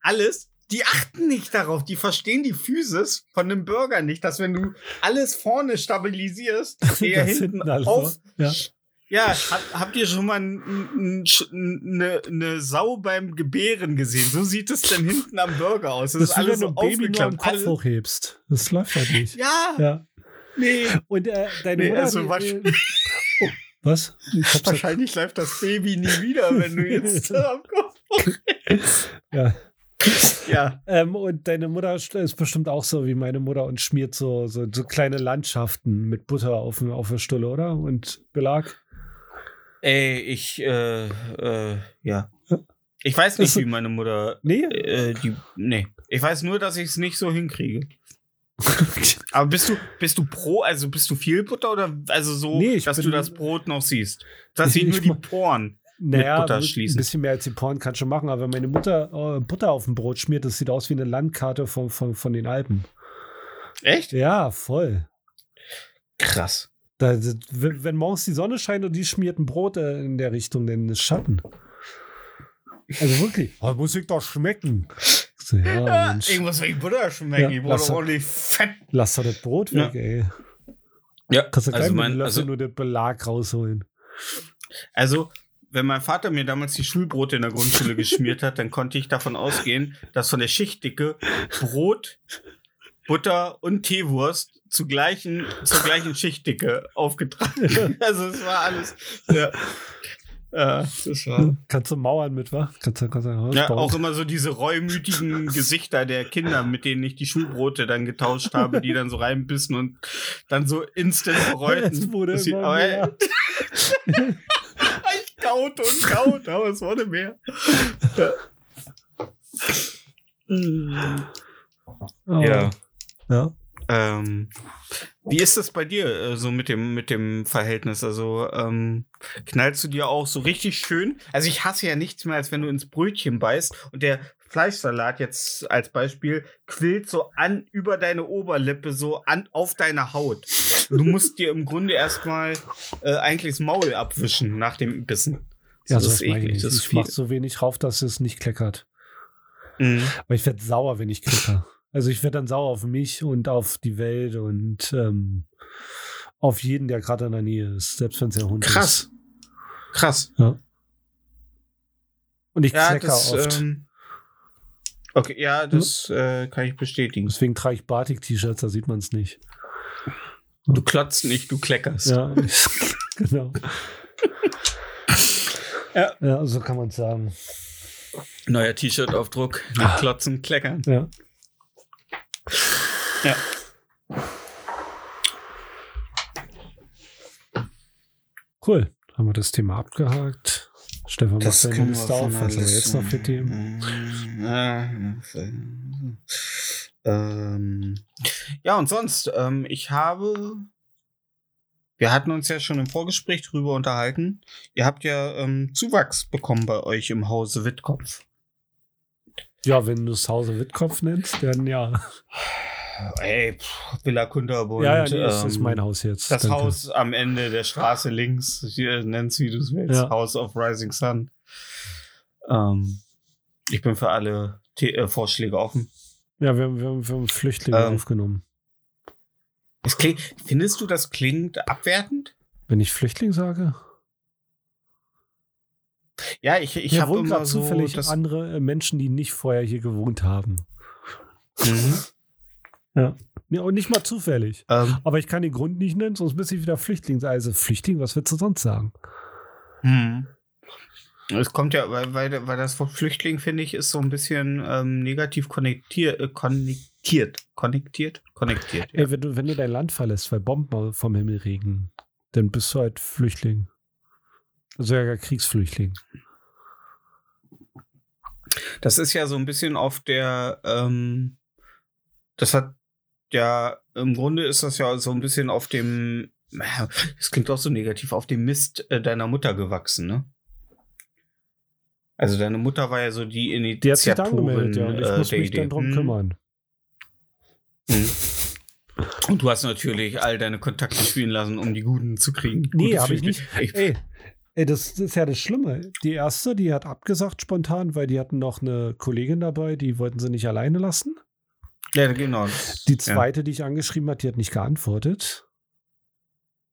alles, die achten nicht darauf, die verstehen die Physis von einem Burger nicht, dass wenn du alles vorne stabilisierst, der Das hinten alles auf. Ja. Ja, hab, habt ihr schon mal eine ne, ne Sau beim Gebären gesehen? So sieht es denn hinten am Burger aus. Das, Das ist alles wenn so du ein Baby nur am. Kopf hochhebst. Das läuft halt nicht. Ja, Ja. nee. Und äh, deine Nee, Mutter. also die- oh, was? Wahrscheinlich läuft das Baby nie wieder, wenn du jetzt am Kopf ja. Ja. Ähm, und deine Mutter ist bestimmt auch so wie meine Mutter und schmiert so, so, so kleine Landschaften mit Butter auf, auf der Stulle, oder? Und Belag. Ey, ich, äh, äh, ja. Ich weiß nicht, wie meine Mutter, Nee? äh, die, nee. Ich weiß nur, dass ich es nicht so hinkriege. Aber bist du, bist du pro, also bist du viel Butter oder also so, Nee, dass du das Brot noch siehst? Dass sie nur die Poren. naja, Butter ein schließen. bisschen mehr als die Porn kann schon machen, aber wenn meine Mutter äh, Butter auf dem Brot schmiert, das sieht aus wie eine Landkarte von, von, von den Alpen. Echt? Ja, voll. Krass. Da, das- wenn wenn morgens die Sonne scheint und die schmiert ein Brot äh, in der Richtung, dann ist Schatten. Also wirklich. Oh, muss ich doch schmecken. So, ja, Mensch. Irgendwas wie Butter schmecken. Ja, ich brauche doch- ordentlich Fett. Lass doch das Brot weg, ey. Ja, Kannst du also, mein, Löffel also, nur den Belag rausholen. also, wenn mein Vater mir damals die Schulbrote in der Grundschule geschmiert hat, dann konnte ich davon ausgehen, dass von der Schichtdicke Brot, Butter und Teewurst zu gleichen, zur gleichen Schichtdicke aufgetragen. Also es war alles. Ja. Äh, das war. Kannst du mauern mit, wa? Kannst du, kannst du Haus Ja, bauen. auch immer so diese reumütigen Gesichter der Kinder, mit denen ich die Schulbrote dann getauscht habe, die dann so reinbissen und dann so instant bereuten. Es wurde dass sie- immer aber, mehr. ich kaute und kaute, aber es wurde mehr. Ja. Oh. Ja. ja. Ähm, wie ist das bei dir äh, so mit dem mit dem Verhältnis? Also ähm, knallst du dir auch so richtig schön? Also ich hasse ja nichts mehr, als wenn du ins Brötchen beißt und der Fleischsalat jetzt als Beispiel quillt so an über deine Oberlippe so an auf deine Haut. Du musst dir im Grunde erstmal äh, eigentlich das Maul abwischen nach dem Bissen. Ja, das so ist eklig, das ist Ich mach so wenig rauf, dass es nicht kleckert. Mhm. Aber ich werde sauer, wenn ich klecker. Also ich werde dann sauer auf mich und auf die Welt und ähm, auf jeden, der gerade in der Nähe ist, selbst wenn es der Hund Krass. ist. Krass. Ja. Und ich Ja, klecker das, oft. ähm, okay, ja, das äh, kann ich bestätigen. Deswegen trage ich Batik-T-Shirts, da sieht man es nicht. Du klotzt nicht, du kleckerst. Ja, genau. Ja. ja, so kann man es sagen. Neuer T-Shirt-Aufdruck. Klotzen, Kleckern. Ja. Ja. Cool. Haben wir das Thema abgehakt. Stefan macht Das seine können wir Liste auf. Was haben wir jetzt noch für Themen? Ja, ähm, ja, und sonst, ähm, ich habe. Wir hatten uns ja schon im Vorgespräch drüber unterhalten. Ihr habt ja ähm, Zuwachs bekommen bei euch im Hause Wittkopf. Ja, wenn du es Hause Wittkopf nennst, dann ja. Ey, pff, Villa Kunterbund. ja, ja, nee, das ist ähm, mein Haus jetzt. Das Danke. Haus am Ende der Straße links, hier, nenn's wie du es willst. Ja. House of Rising Sun. Ähm, ich bin für alle The äh, Vorschläge offen. Ja, wir haben, wir wir haben Flüchtlinge Ähm. aufgenommen. Es klingt, findest du, das klingt abwertend? Wenn ich Flüchtling sage? Ja, ich, ich habe gerade so. zufällig das, andere äh, Menschen, die nicht vorher hier gewohnt haben. Mhm. Ja, und nicht mal zufällig. ähm, Aber ich kann den Grund nicht nennen, sonst müsste ich wieder Flüchtling sein. Also Flüchtling, was willst du sonst sagen? mhm. Es kommt ja, weil, weil, weil das Wort Flüchtling, finde ich, ist so ein bisschen ähm, negativ konnektiert, äh, konnektiert. Konnektiert? Konnektiert. Ja. Ey, wenn du, wenn du dein Land verlässt, weil Bomben vom Himmel regen, dann bist du halt Flüchtling. Also ja, Kriegsflüchtling. Das ist ja so ein bisschen auf der, ähm, das hat ja, im Grunde ist das ja so ein bisschen auf dem, das klingt auch so negativ, auf dem Mist äh, deiner Mutter gewachsen, ne? Also deine Mutter war ja so die Die hat sich Initiatorin ja, und ich äh, muss der mich Idee. dann drum Hm. kümmern. Hm. Und du hast natürlich all deine Kontakte spielen lassen, um die Guten zu kriegen. Nee, Gute hab ich. Ich, Ey, ey das, das ist ja das Schlimme. Die erste, die hat abgesagt spontan, weil die hatten noch eine Kollegin dabei, die wollten sie nicht alleine lassen. ja, genau. Die zweite, die ich angeschrieben hat, die hat nicht geantwortet.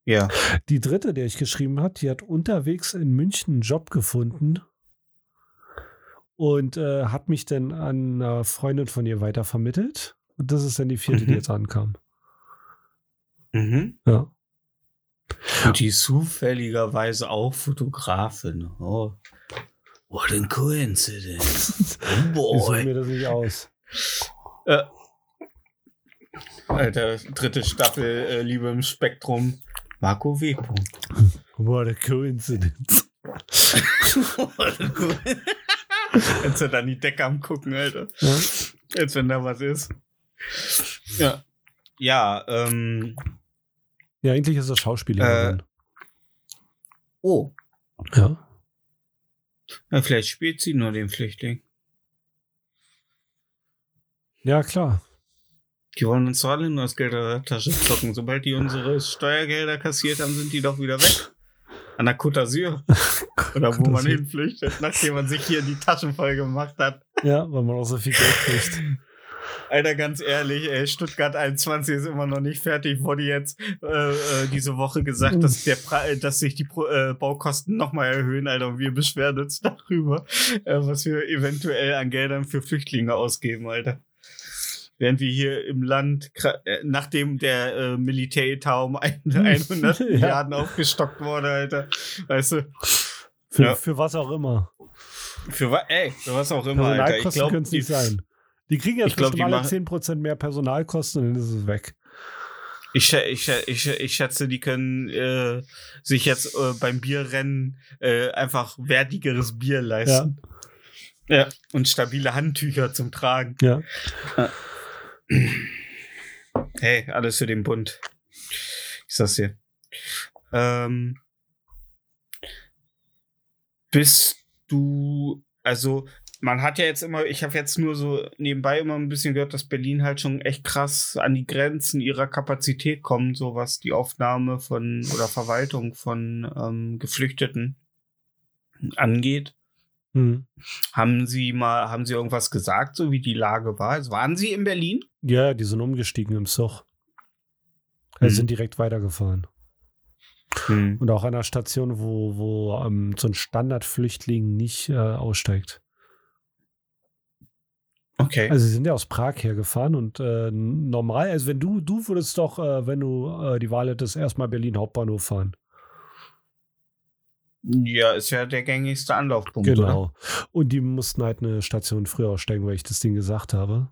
Ja. Die dritte, der ich geschrieben hat, die hat unterwegs in München einen Job gefunden und äh, hat mich dann an eine Freundin von ihr weitervermittelt. Und das ist dann die vierte, die Mhm. jetzt ankam. ja. Mhm. Ja. Und die zufälligerweise auch Fotografin. Oh. What a coincidence. Oh Ich boy. mir das nicht aus. Äh, Alter, dritte Staffel äh, Liebe im Spektrum. Marco W. Punkt. What a coincidence. Jetzt wird an die Decke am gucken, Alter. Ja. Jetzt, wenn da was ist. Ja. Ja, ähm. Ja, eigentlich ist das Schauspielerin. Oh. ja. Ja, vielleicht spielt sie nur den Flüchtling. Ja, klar. Die wollen uns doch alle nur das Geld aus der Tasche zocken. Sobald die unsere Steuergelder kassiert haben, sind die doch wieder weg. An der Côte d'Azur. Oder wo man hinflüchtet, nachdem man sich hier die Taschen voll gemacht hat. Ja, weil man auch so viel Geld kriegt. Alter, ganz ehrlich, ey, Stuttgart 21 ist immer noch nicht fertig. Wurde jetzt äh, äh, diese Woche gesagt, dass, der äh, dass sich die Pro äh, Baukosten nochmal erhöhen, Alter. Und wir beschweren uns darüber, äh, was wir eventuell an Geldern für Flüchtlinge ausgeben, Alter. Während wir hier im Land, äh, nachdem der äh, Militäretat um ein- 100 Ja. Milliarden aufgestockt wurde, Alter. Weißt du, Für, Ja. für was auch immer. für, ey, für was auch immer, Alter. Ich glaube, nicht sein. Die kriegen die alle machen- 10% mehr Personalkosten und dann ist es weg. Ich, ich, ich, ich schätze, die können äh, sich jetzt äh, beim Bierrennen äh, einfach wertigeres Bier leisten. Ja. Und stabile Handtücher zum Tragen. Ja. Hey, alles für den Bund. Ich sag's dir. Ähm, bist du, also man hat ja jetzt immer, ich habe jetzt nur so nebenbei immer ein bisschen gehört, dass Berlin halt schon echt krass an die Grenzen ihrer Kapazität kommt, so was die Aufnahme von oder Verwaltung von ähm, Geflüchteten angeht. Hm. Haben Sie mal, haben Sie irgendwas gesagt, so wie die Lage war? Also waren Sie in Berlin? Ja, die sind umgestiegen im Zug. Also Hm. sind direkt weitergefahren. Und auch an der Station, wo, wo ähm, so ein Standardflüchtling nicht äh, aussteigt. Okay. Also sie sind ja aus Prag hergefahren und äh, normal, also wenn du, du würdest doch, äh, wenn du äh, die Wahl hättest, erstmal Berlin Hauptbahnhof fahren. ja, ist ja der gängigste Anlaufpunkt. Oder? Genau. Und die mussten halt eine Station früher aussteigen, weil ich das Ding gesagt habe.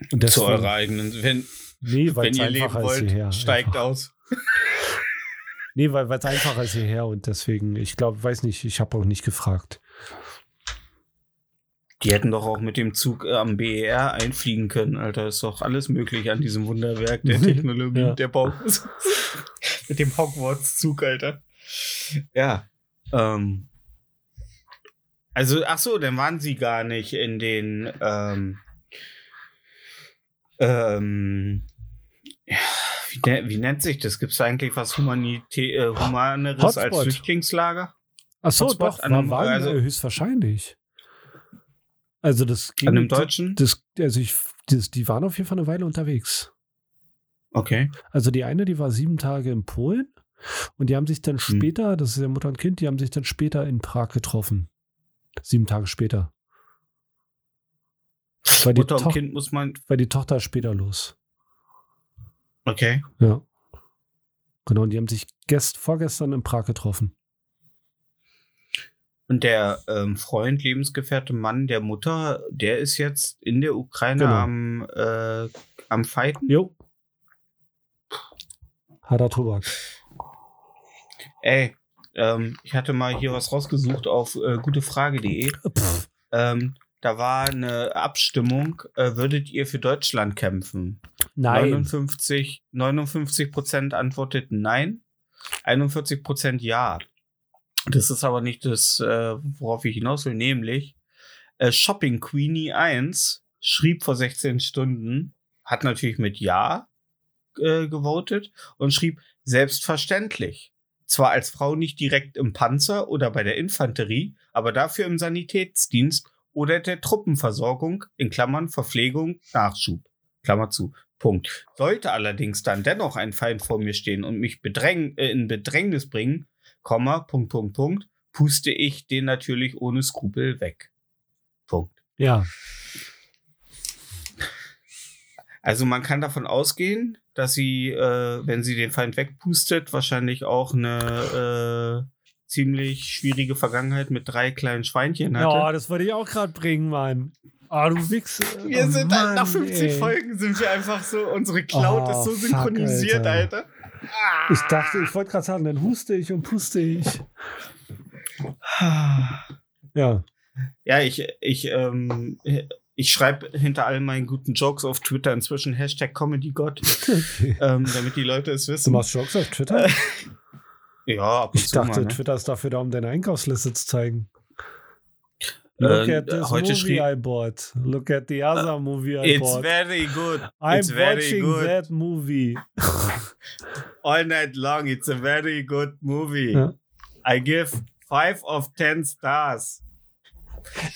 Und Zu deswegen- eurer eigenen. Wenn, Nee, weil wenn es ihr leben einfacher ist hierher. wollt, steigt Einfach. aus. Nee, weil es einfacher ist hierher und deswegen, ich glaube, weiß nicht, ich habe auch nicht gefragt. Die hätten doch auch mit dem Zug äh, am BER einfliegen können, Alter. Ist doch alles möglich an diesem Wunderwerk der Technologie, Ja. der Bau. mit dem Hogwarts-Zug, Alter. Ja. Ähm. Also, ach so, dann waren sie gar nicht in den, ähm, ähm, ja, wie, ne- wie nennt sich das? Gibt es eigentlich was Humanitä äh, Humaneres als Hotspot. Flüchtlingslager? Ach so, Hotspot doch, war, einem- waren also- höchstwahrscheinlich. Also das ging, An einem Deutschen? Das, also ich, das, die waren auf jeden Fall eine Weile unterwegs. Okay. Also die eine, die war sieben Tage in Polen und die haben sich dann Hm. später, das ist ja Mutter und Kind, die haben sich dann später in Prag getroffen. Sieben Tage später. Weil die, Mutter und Toch- Kind muss man. weil die Tochter ist später los. Okay. Ja. Genau, und die haben sich gest, vorgestern in Prag getroffen. Und der ähm, Freund, Lebensgefährte Mann der Mutter, der ist jetzt in der Ukraine Genau. am, äh, am Fighten. Jo. Harter Tobak. Ey, ähm, ich hatte mal hier was rausgesucht auf äh, gutefrage.de. Ähm, da war eine Abstimmung, äh, würdet ihr für Deutschland kämpfen? nein. 59, 59 Prozent antworteten nein, 41 Prozent ja. Das ist aber nicht das, äh, worauf ich hinaus will, nämlich äh, Shopping Queenie 1 schrieb vor 16 Stunden, hat natürlich mit ja äh, gewotet und schrieb selbstverständlich. Zwar als Frau nicht direkt im Panzer oder bei der Infanterie, aber dafür im Sanitätsdienst oder der Truppenversorgung, in Klammern Verpflegung, Nachschub. Klammer zu. Punkt. Sollte allerdings dann dennoch ein Feind vor mir stehen und mich bedräng, äh, in Bedrängnis bringen, Komma, Punkt, Punkt, Punkt, puste ich den natürlich ohne Skrupel weg. Punkt. Ja. Also man kann davon ausgehen, dass sie, äh, wenn sie den Feind wegpustet, wahrscheinlich auch eine äh, ziemlich schwierige Vergangenheit mit drei kleinen Schweinchen hatte. Ja, das wollte ich auch gerade bringen, Mann. Ah, du Wichse. Wir Oh, sind halt Mann, nach 50 ey. Folgen sind wir einfach so, unsere Cloud Oh, ist so fuck, synchronisiert, Alter. Ich dachte, ich wollte gerade sagen, dann huste ich und puste ich. Ja. Ja, ich, ich, ähm, ich schreibe hinter all meinen guten Jokes auf Twitter inzwischen Hashtag ComedyGott, ähm, damit die Leute es Du wissen. machst Jokes auf Twitter? Ja, ab und Ich dachte, mal, ne? Twitter ist dafür da, um deine Einkaufsliste zu zeigen. Look Äh, at this heute movie I bought. Look at the other movie I It's bought. very good. I'm It's watching good. that movie. All night long. It's a very good movie. Ja. I give five of ten stars.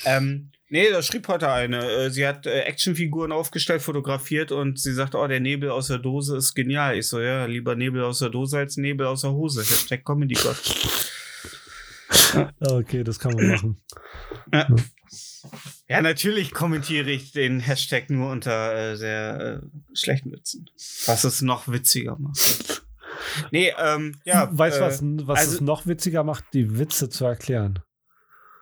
Ähm, nee, da schrieb heute eine. Äh, Sie hat äh, Actionfiguren aufgestellt, fotografiert und sie sagt, oh, der Nebel aus der Dose ist genial. Ich so, ja, lieber Nebel aus der Dose als Nebel aus der Hose. Hashtag Comedy God. Okay, das kann man machen. Ja, natürlich kommentiere ich den Hashtag nur unter äh, sehr äh, schlechten Witzen. Was es noch witziger macht. Nee, ähm, ja. weißt du, äh, was, was also- es noch witziger macht, die Witze zu erklären?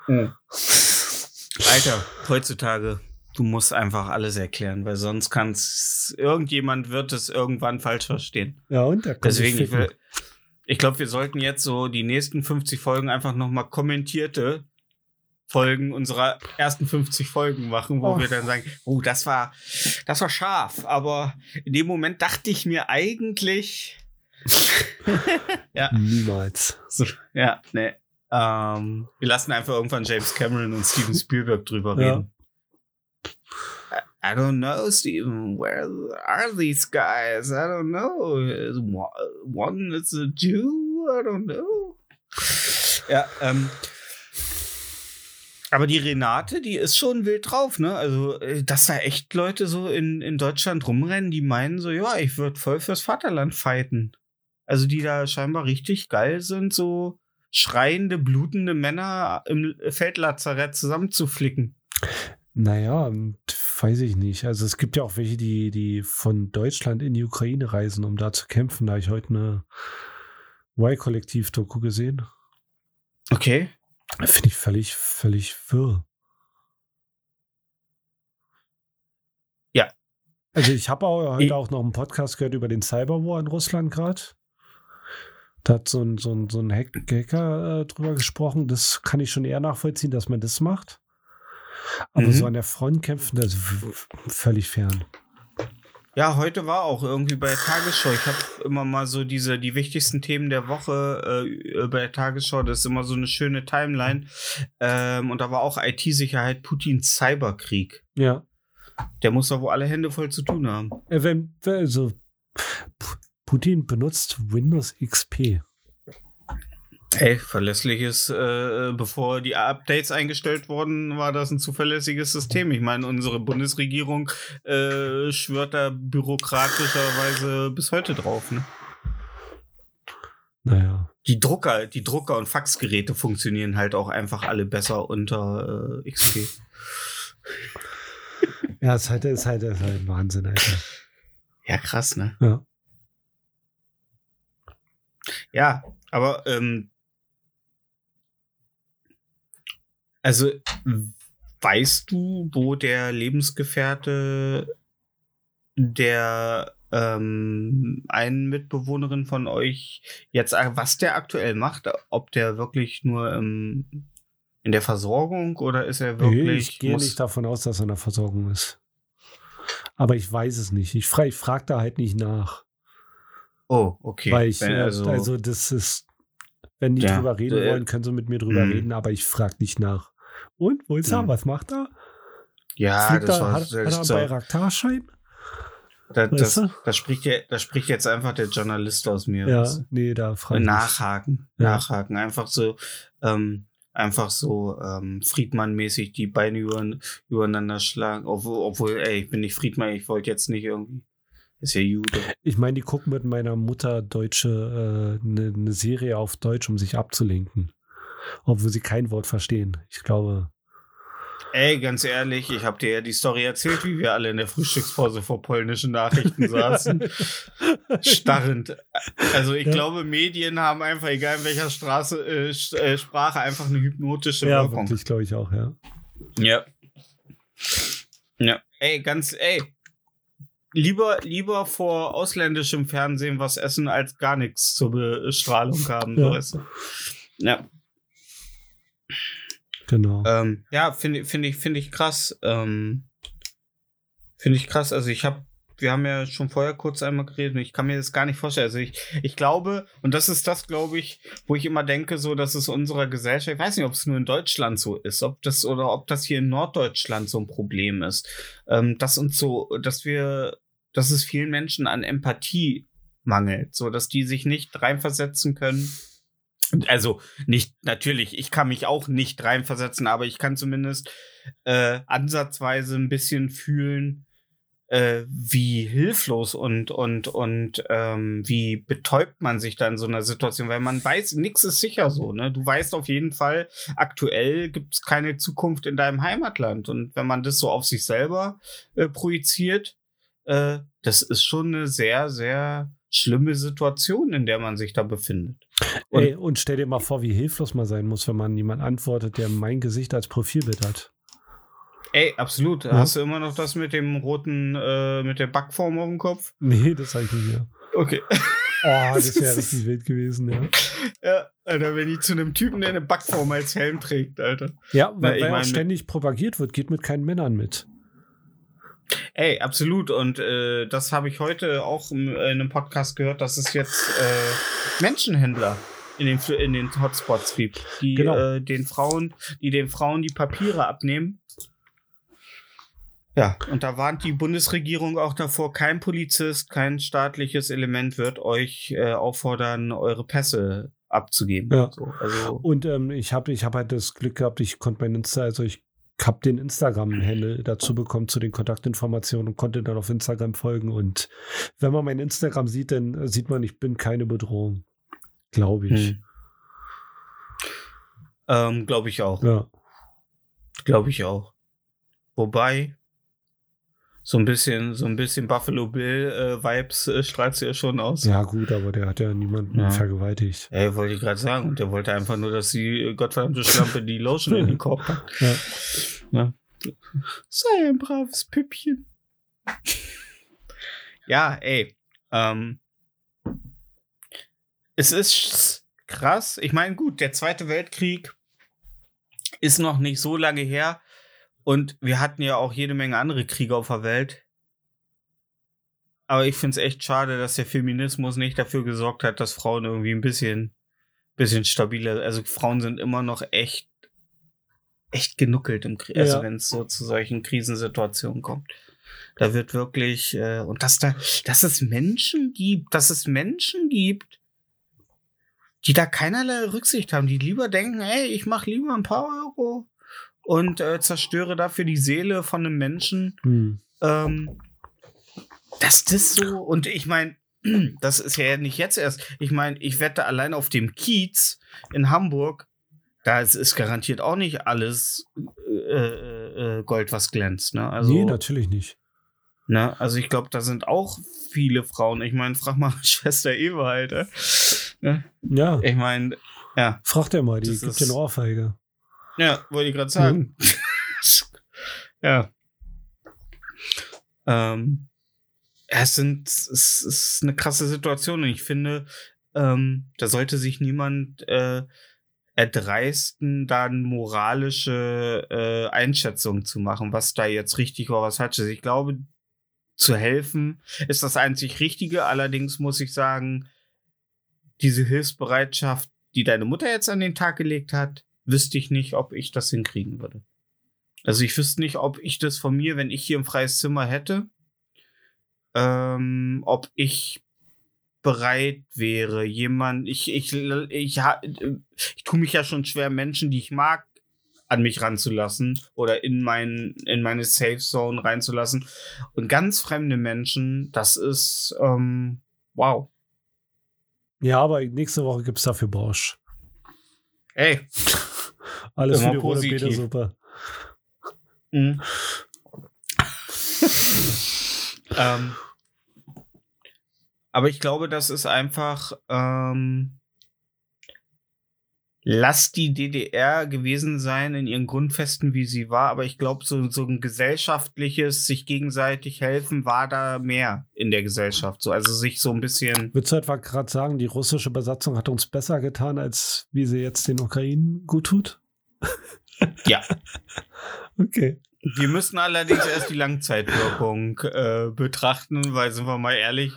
Alter, heutzutage, du musst einfach alles erklären, weil sonst kann's, irgendjemand wird es irgendwann falsch verstehen. Ja, und kann Deswegen, ich, will- ich glaube, wir sollten jetzt so die nächsten 50 Folgen einfach nochmal kommentierte Folgen unserer ersten 50 Folgen machen, wo Oh. wir dann sagen, oh, das war, das war scharf. Aber in dem Moment dachte ich mir eigentlich, ja, Niemals. so, ja, ne. Ähm, wir lassen einfach irgendwann James Cameron und Steven Spielberg drüber Ja. reden. I don't know, Steven. Where are these guys? I don't know. Is one- One is a Jew? I don't know. Ja, ähm. Aber die Renate, die ist schon wild drauf, ne? Also, äh, dass da echt Leute so in, in Deutschland rumrennen, die meinen so, ja, ich würde voll fürs Vaterland fighten. Also, die da scheinbar richtig geil sind, so schreiende, blutende Männer im Feldlazarett zusammenzuflicken. Naja, und weiß ich nicht. Also es gibt ja auch welche, die, die von Deutschland in die Ukraine reisen, um da zu kämpfen. Da habe ich heute eine Y-Kollektiv-Doku gesehen. Okay. Finde ich völlig, völlig wirr. Ja. Also ich habe auch heute Ich- auch noch einen Podcast gehört über den Cyberwar in Russland gerade. Da hat so ein, so ein, so ein Hack Hacker äh, drüber gesprochen. Das kann ich schon eher nachvollziehen, dass man das macht. Aber Mhm. so an der Front kämpfen, das ist völlig fern. Ja, heute war auch irgendwie bei der Tagesschau. Ich habe immer mal so diese, die wichtigsten Themen der Woche äh, bei der Tagesschau. Das ist immer so eine schöne Timeline. Ähm, und da war auch IT-Sicherheit, Putins Cyberkrieg. Ja. Der muss doch wohl alle Hände voll zu tun haben. Äh, Wenn, also, Putin benutzt Windows XP. Hey, verlässliches, äh, bevor die Updates eingestellt wurden, war das ein zuverlässiges System. Ich meine, unsere Bundesregierung äh, schwört da bürokratischerweise bis heute drauf. Ne? Naja. Die Drucker, die Drucker und Faxgeräte funktionieren halt auch einfach alle besser unter äh, XP. Ja, es ist halt, ist halt, ist halt ein Wahnsinn, Alter. Ja, krass, ne? Ja. Ja, aber ähm, also weißt du, wo der Lebensgefährte der ähm, einen Mitbewohnerin von euch jetzt, äh, was der aktuell macht, ob der wirklich nur ähm, in der Versorgung oder ist er Nee, wirklich ich gehe nicht davon aus, dass er in der Versorgung ist. Aber ich weiß es nicht. Ich frage frag da halt nicht nach. Oh, okay. Weil ich, Wenn- äh, also, das ist, wenn die Ja, drüber reden äh, wollen, können sie mit mir drüber mh. reden, aber ich frage nicht nach. Und, wo ist er? Mhm. Was macht er? ja, das er war hat, hat er so- Bayraktarschein? Da, das, das, spricht ja, das spricht jetzt einfach der Journalist aus mir. Ja, du? nee, da frage. Nachhaken, Ja. nachhaken. Einfach so, ähm, einfach so ähm, Friedmann-mäßig die Beine über, übereinander schlagen. Obwohl, obwohl, ey, ich bin nicht Friedmann, ich wollte jetzt nicht irgendwie. Ist ja Jude. Ich meine, die gucken mit meiner Mutter deutsche eine ne Serie auf Deutsch, um sich abzulenken. Obwohl sie kein Wort verstehen. Ich glaube. Ey, ganz ehrlich, ich habe dir ja die Story erzählt, wie wir alle in der Frühstückspause vor polnischen Nachrichten saßen. Starrend. Also ich Ja. glaube, Medien haben einfach, egal in welcher Straße, äh, äh, Sprache, einfach eine hypnotische ja, Wirkung. wirklich, glaube ich auch, ja. Ja. Ja. Ey, ganz, ey. Lieber, lieber vor ausländischem Fernsehen was essen, als gar nichts zur Bestrahlung haben. So Ja. weißt du. Ja. Genau. Ähm, ja, finde finde ich, finde ich krass. Ähm, finde ich krass. Also ich habe, wir haben ja schon vorher kurz einmal geredet und ich kann mir das gar nicht vorstellen. Also ich, ich glaube, und das ist das, glaube ich, wo ich immer denke, so, dass es unserer Gesellschaft, ich weiß nicht, ob es nur in Deutschland so ist, ob das oder ob das hier in Norddeutschland so ein Problem ist, ähm, dass uns so, dass wir, dass es vielen Menschen an Empathie mangelt, so dass die sich nicht reinversetzen können. Also nicht, natürlich, ich kann mich auch nicht reinversetzen, aber ich kann zumindest äh, ansatzweise ein bisschen fühlen, äh, wie hilflos und, und, und ähm, wie betäubt man sich da in so einer Situation, weil man weiß, nichts ist sicher so, ne? Du weißt auf jeden Fall, aktuell gibt es keine Zukunft in deinem Heimatland. Und wenn man das so auf sich selber äh, projiziert, äh, das ist schon eine sehr, sehr schlimme Situation, in der man sich da befindet. Und- Ey, und stell dir mal vor, wie hilflos man sein muss, wenn man jemand antwortet, der mein Gesicht als Profilbild hat. Ey, absolut. Ja. Hast du immer noch das mit dem roten, äh, mit der Backform auf dem Kopf? Nee, das sage ich nicht mehr. Okay. Oh, das wäre richtig wild gewesen, ja. Ja, Alter, wenn die zu einem Typen, der eine Backform als Helm trägt, Alter. Ja, Na, weil, ich weil auch meine- ständig propagiert wird, geht mit keinen Männern mit. Ey, absolut. Und äh, das habe ich heute auch im, in einem Podcast gehört, dass es jetzt äh, Menschenhändler in den, in den Hotspots gibt, die Genau. äh, den Frauen, die den Frauen die Papiere abnehmen. Ja, und da warnt die Bundesregierung auch davor, kein Polizist, kein staatliches Element wird euch äh, auffordern, eure Pässe abzugeben. Ja. So, also, Und ähm, ich habe ich hab halt das Glück gehabt, ich konnte mein Insta, also ich habe den Instagram-Handle dazu bekommen zu den Kontaktinformationen und konnte dann auf Instagram folgen. Und wenn man mein Instagram sieht, dann sieht man, ich bin keine Bedrohung. Glaube ich. hm. ähm, glaube ich auch. Ja. Glaube ich auch. Wobei, so ein bisschen, so ein bisschen Buffalo Bill äh, äh, strahlt sie ja schon aus. ja, gut, aber der hat ja niemanden Ja. vergewaltigt. Ey, wollte ich gerade sagen. Und der wollte einfach nur, dass die äh, gottverdammte Schlampe die Lotion in den Korb packt. Ja. Ne? Sei ein braves Püppchen. ja, ey. Ähm, es ist krass. Ich meine, gut, der Zweite Weltkrieg ist noch nicht so lange her. Und wir hatten ja auch jede Menge andere Kriege auf der Welt. Aber ich finde es echt schade, dass der Feminismus nicht dafür gesorgt hat, dass Frauen irgendwie ein bisschen, bisschen stabiler, also Frauen sind immer noch echt, echt genuckelt im Krieg, also Ja. wenn es so zu solchen Krisensituationen kommt. Da wird wirklich, äh, und dass da, dass es Menschen gibt, dass es Menschen gibt, die da keinerlei Rücksicht haben, die lieber denken, ey, ich mache lieber ein paar Euro und äh, zerstöre dafür die Seele von einem Menschen. Hm. Ähm, dass das so, und ich meine, das ist ja nicht jetzt erst. Ich meine, ich wette allein auf dem Kiez in Hamburg, da ist, ist garantiert auch nicht alles äh, äh, äh, Gold, was glänzt. Ne? Also, nee, natürlich nicht. ne? also ich glaube, da sind auch viele Frauen. Ich meine, frag mal Schwester Eva, Alter. Ne? Ja, Ich meine, ja, frag der mal, die Das gibt ist- dir eine Ohrfeige. Ja, wollte ich gerade sagen. ja. Ähm, es sind, es ist eine krasse Situation und ich finde, ähm, da sollte sich niemand äh, erdreisten, dann moralische äh, Einschätzungen zu machen, was da jetzt richtig war, was falsch ist. Ich glaube, zu helfen ist das einzig Richtige. Allerdings muss ich sagen, diese Hilfsbereitschaft, die deine Mutter jetzt an den Tag gelegt hat, wüsste ich nicht, ob ich das hinkriegen würde. Also ich wüsste nicht, ob ich das von mir, wenn ich hier ein freies Zimmer hätte, ähm, ob ich bereit wäre, jemand, ich, ich, ich, ich tue mich ja schon schwer, Menschen, die ich mag, an mich ranzulassen oder in, mein, in meine Safe Zone reinzulassen. Und ganz fremde Menschen, das ist, ähm, wow. Ja, aber nächste Woche gibt es dafür Bosch. Ey, Alles Immer für die rote positiv. Betesuppe. Mhm. ähm, aber ich glaube, das ist einfach, ähm, lass die DDR gewesen sein in ihren Grundfesten, wie sie war. Aber ich glaube, so, so ein gesellschaftliches, sich gegenseitig helfen, war da mehr in der Gesellschaft. So, also sich so ein bisschen. Würdest du etwa gerade sagen, die russische Besatzung hat uns besser getan, als wie sie jetzt den Ukrainen gut tut? Ja. Okay. Wir müssen allerdings erst die Langzeitwirkung äh, betrachten, weil, sind wir mal ehrlich,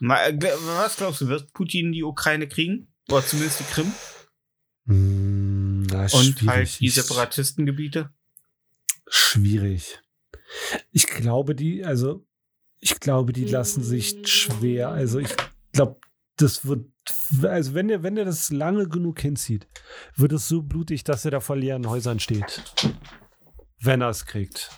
mal, äh, was glaubst du, wird Putin die Ukraine kriegen? Oder zumindest die Krim? Na, Und halt die Separatistengebiete? Schwierig. Ich glaube, die, also, ich glaube, die lassen sich schwer. Also, ich glaube, das wird, also, wenn er, wenn er das lange genug hinzieht, wird es so blutig, dass er da vor leeren Häusern steht. Wenn er es kriegt.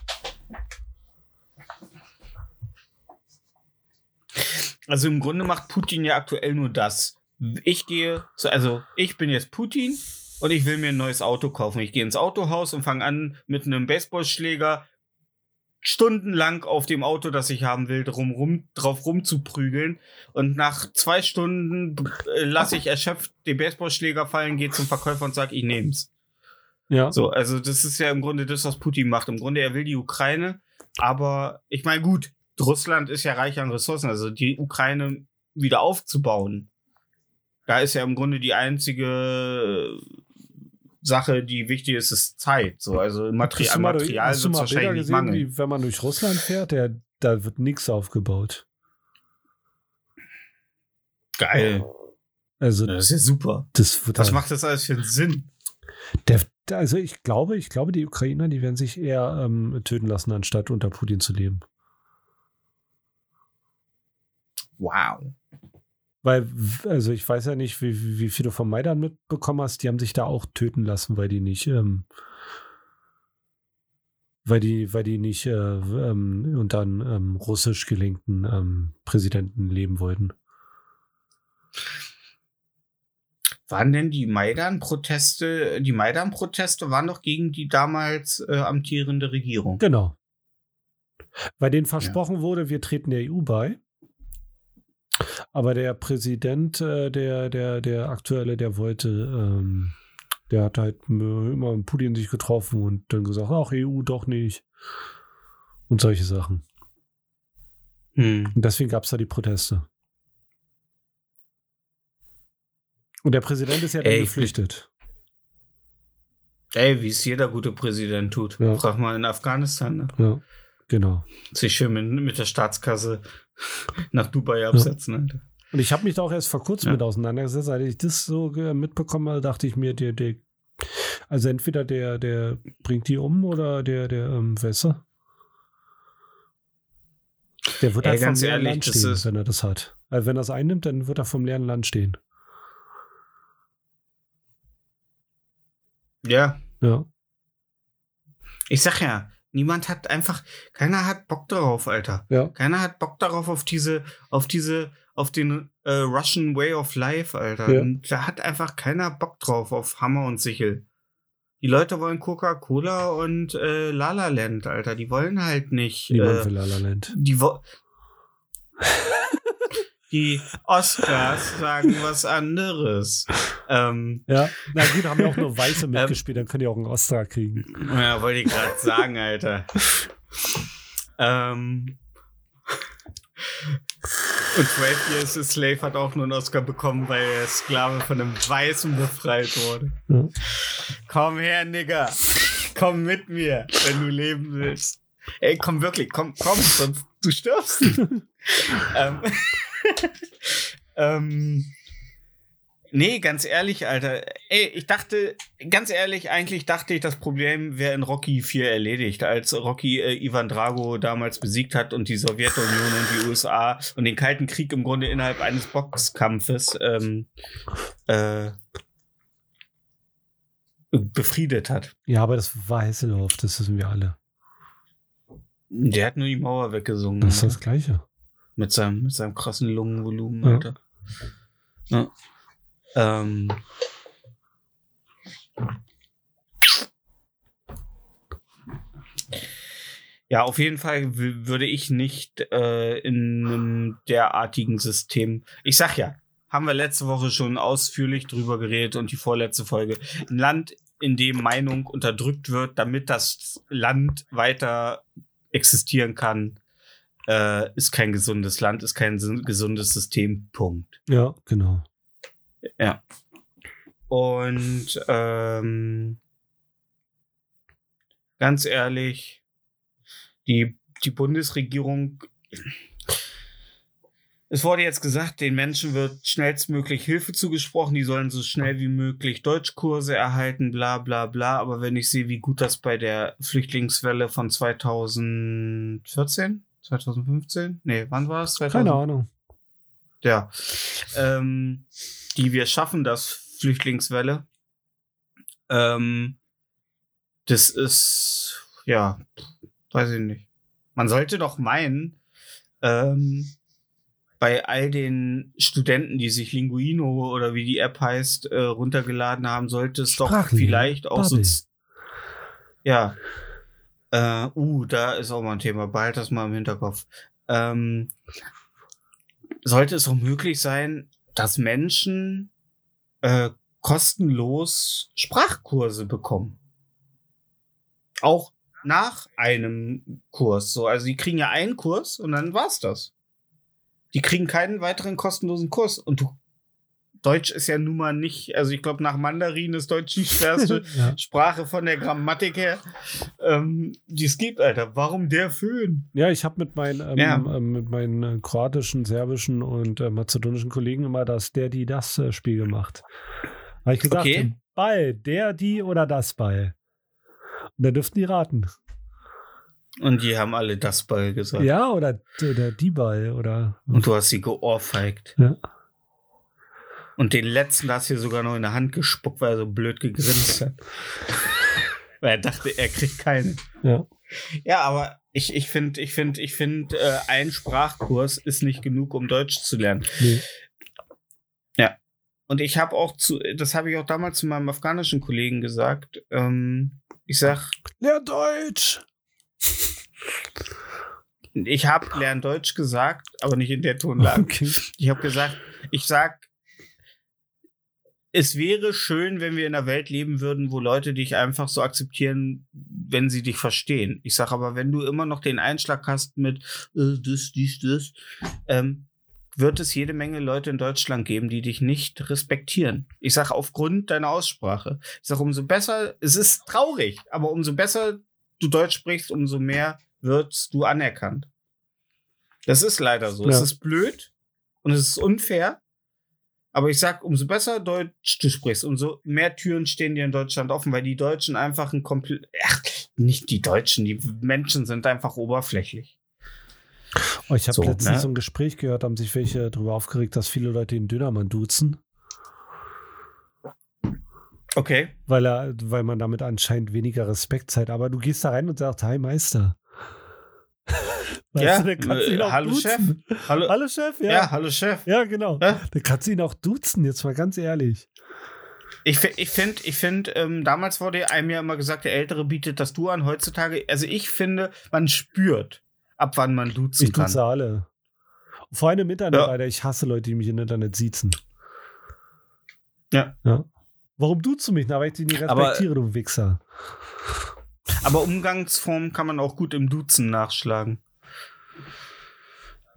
Also im Grunde macht Putin ja aktuell nur das. Ich gehe, zu, also ich bin jetzt Putin und ich will mir ein neues Auto kaufen. Ich gehe ins Autohaus und fange an, mit einem Baseballschläger stundenlang auf dem Auto, das ich haben will, drum rum, drauf rumzuprügeln. Und nach zwei Stunden äh, lasse ich erschöpft den Baseballschläger fallen, gehe zum Verkäufer und sage, ich nehm's. Ja. So, also das ist ja im Grunde das, was Putin macht. Im Grunde, er will die Ukraine, aber ich meine, gut, Russland ist ja reich an Ressourcen. Also die Ukraine wieder aufzubauen. Da ist ja im Grunde die einzige Sache, die wichtig ist, ist Zeit. So, also Materi Hast du an mal- Material wird wahrscheinlich gesehen, mangeln. wie, wenn man durch Russland fährt, der, da wird nichts aufgebaut. Geil. Also Das ist ja super. das Was halt- macht das alles für einen Sinn? der, also ich glaube, ich glaube, die Ukrainer, die werden sich eher ähm, töten lassen, anstatt unter Putin zu leben. Wow. Weil, also ich weiß ja nicht, wie, wie, viel du vom Maidan mitbekommen hast, die haben sich da auch töten lassen, weil die nicht, ähm, weil die, weil die nicht äh, ähm, unter einem ähm, russisch gelenkten ähm, Präsidenten leben wollten. Waren denn die Maidan-Proteste, die Maidan-Proteste waren doch gegen die damals äh, amtierende Regierung. Genau. Weil denen versprochen wurde, wir treten der EU bei. Aber der Präsident, äh, der, der, der aktuelle, der wollte, ähm, der hat halt immer mit Putin sich getroffen und dann gesagt, ach, EU doch nicht. Und solche Sachen. Hm. Und deswegen gab es da die Proteste. Und der Präsident ist ja dann Ey, geflüchtet. Ey, wie es jeder gute Präsident tut. Ja. Frag mal in Afghanistan, ne? Ja, genau. Sich schön mit, mit der Staatskasse nach Dubai absetzen, Alter. Und ich habe mich da auch erst vor kurzem Ja. mit auseinandergesetzt. Als ich das so mitbekommen habe, dachte ich mir, der, der, also entweder der, der bringt die um oder der, der, ähm, du? Der wird Ey, halt vom ganz leeren ehrlich, Land stehen, wenn er das hat. Also wenn er es einnimmt, dann wird er vom leeren Land stehen. Ja. Ja. Ich sag ja, niemand hat einfach, keiner hat Bock darauf, Alter. Ja. Keiner hat Bock darauf, auf diese, auf diese, auf den äh, Russian Way of Life, Alter. Ja. Und Da hat einfach keiner Bock drauf, auf Hammer und Sichel. Die Leute wollen Coca-Cola und äh, La La Land, Alter. Die wollen halt nicht. Niemand äh, will La La Land. die, wo die Oscars sagen was anderes. Ähm, Ja, na gut, haben ja auch nur Weiße mitgespielt, dann können die auch einen Oscar kriegen. Ja, wollte ich gerade sagen, Alter. ähm. Und 12 Years a Slave hat auch nur einen Oscar bekommen, weil der Sklave von einem Weißen befreit wurde. Ja. Komm her, Nigga. Komm mit mir, wenn du leben willst. Ey, komm wirklich, komm, komm, sonst du stirbst. ähm, ähm, nee, ganz ehrlich, Alter. Ey, ich dachte, ganz ehrlich, eigentlich dachte ich, das Problem wäre in Rocky 4 erledigt, als Rocky äh, Ivan Drago damals besiegt hat und die Sowjetunion und die USA und den Kalten Krieg im Grunde innerhalb eines Boxkampfes ähm, äh, befriedet hat. Ja, aber das war Hesselhoff, das wissen wir alle. Der hat nur die Mauer weggesungen. Das ist Alter. das Gleiche. Mit seinem, mit seinem krassen Lungenvolumen, Ja. Alter. Ja. Ähm. Ja, auf jeden Fall würde ich nicht äh, in einem derartigen System. Ich sag ja, haben wir letzte Woche schon ausführlich drüber geredet und die vorletzte Folge. Ein Land, in dem Meinung unterdrückt wird, damit das Land weiter existieren kann, äh, ist kein gesundes Land, ist kein gesundes System. Punkt. Ja, genau. Und ähm, ganz ehrlich, die, die Bundesregierung, es wurde jetzt gesagt, den Menschen wird schnellstmöglich Hilfe zugesprochen, die sollen so schnell wie möglich Deutschkurse erhalten, bla bla bla. Aber wenn ich sehe, wie gut das bei der Flüchtlingswelle von 2014, 2015, nee, wann war es? Keine Ahnung. ja, ähm, die wir schaffen, das Flüchtlingswelle. Ähm, das ist, ja, weiß ich nicht. Man sollte doch meinen, ähm, bei all den Studenten, die sich Linguino oder wie die App heißt, äh, runtergeladen haben, sollte es doch vielleicht auch so. Ja. Äh, uh, da ist auch mal ein Thema. Behalt das mal im Hinterkopf. Ähm, sollte es auch möglich sein, dass Menschen äh, kostenlos Sprachkurse bekommen. Auch nach einem Kurs. So, also die kriegen ja einen Kurs und dann war's das. Die kriegen keinen weiteren kostenlosen Kurs. Und du, Deutsch ist ja nun mal nicht, also ich glaube, nach Mandarin ist Deutsch die schwerste Ja. Sprache von der Grammatik her, ähm, die es gibt, Alter. Warum der Föhn? Ja, ich habe mit, meinen, ähm, Ja. ähm, mit meinen äh, kroatischen, serbischen und äh, mazedonischen Kollegen immer das der, die, das äh, Spiel gemacht. Habe ich gesagt, Okay. Ball, der, die oder das Ball. Und da dürften die raten. Und die haben alle das Ball gesagt. Ja, oder, oder die Ball oder. Und du hast sie geohrfeigt. Ja. Und den letzten hast du sogar noch in der Hand gespuckt, weil er so blöd gegrinst hat. weil er dachte, er kriegt keine. Ja. Ja, aber ich, ich finde, ich finde, ich finde, äh, ein Sprachkurs ist nicht genug, um Deutsch zu lernen. Nee. Und ich habe auch zu, das habe ich auch damals zu meinem afghanischen Kollegen gesagt. Ähm, ich sag, Ja, Deutsch. ich habe Lern Deutsch gesagt, aber nicht in der Tonlage. Okay. Ich habe gesagt, ich sag, es wäre schön, wenn wir in einer Welt leben würden, wo Leute dich einfach so akzeptieren, wenn sie dich verstehen. Ich sag aber, wenn du immer noch den Einschlag hast mit äh, das, dies, das, ähm, wird es jede Menge Leute in Deutschland geben, die dich nicht respektieren. Ich sage aufgrund deiner Aussprache. Ich sage, umso besser, es ist traurig, aber umso besser du Deutsch sprichst, umso mehr wirst du anerkannt. Das ist leider so. Es Ja. ist blöd und es ist unfair. Aber ich sag, umso besser Deutsch du sprichst, umso mehr Türen stehen dir in Deutschland offen, weil die Deutschen einfach ein komplett, ach, nicht die Deutschen, die Menschen sind einfach oberflächlich. Oh, ich habe So, letztens ne? so ein Gespräch gehört, haben sich welche darüber aufgeregt, dass viele Leute den Dönermann duzen, Okay. weil, er, weil man damit anscheinend weniger Respekt zeigt. Aber du gehst da rein und sagst, hi Meister. Weißt Ja, du, kannst äh, ihn auch hallo, duzen. Hallo, Hallo Chef, ja. ja. Ja, hallo Chef. genau. Ja? Dann kannst du ihn auch duzen, jetzt mal ganz ehrlich. Ich, ich finde, ich find, ähm, damals wurde einem ja immer gesagt, der Ältere bietet das Du an. Heutzutage, also ich finde, man spürt, ab wann man duzen Ich kann. duze alle. Vor allem im Internet, Ja. Alter. Ich hasse Leute, die mich im Internet siezen. Ja. ja. Warum duzt du mich? Na, weil ich dich nicht Aber- respektiere, du Wichser. Aber Umgangsformen kann man auch gut im Duzen nachschlagen.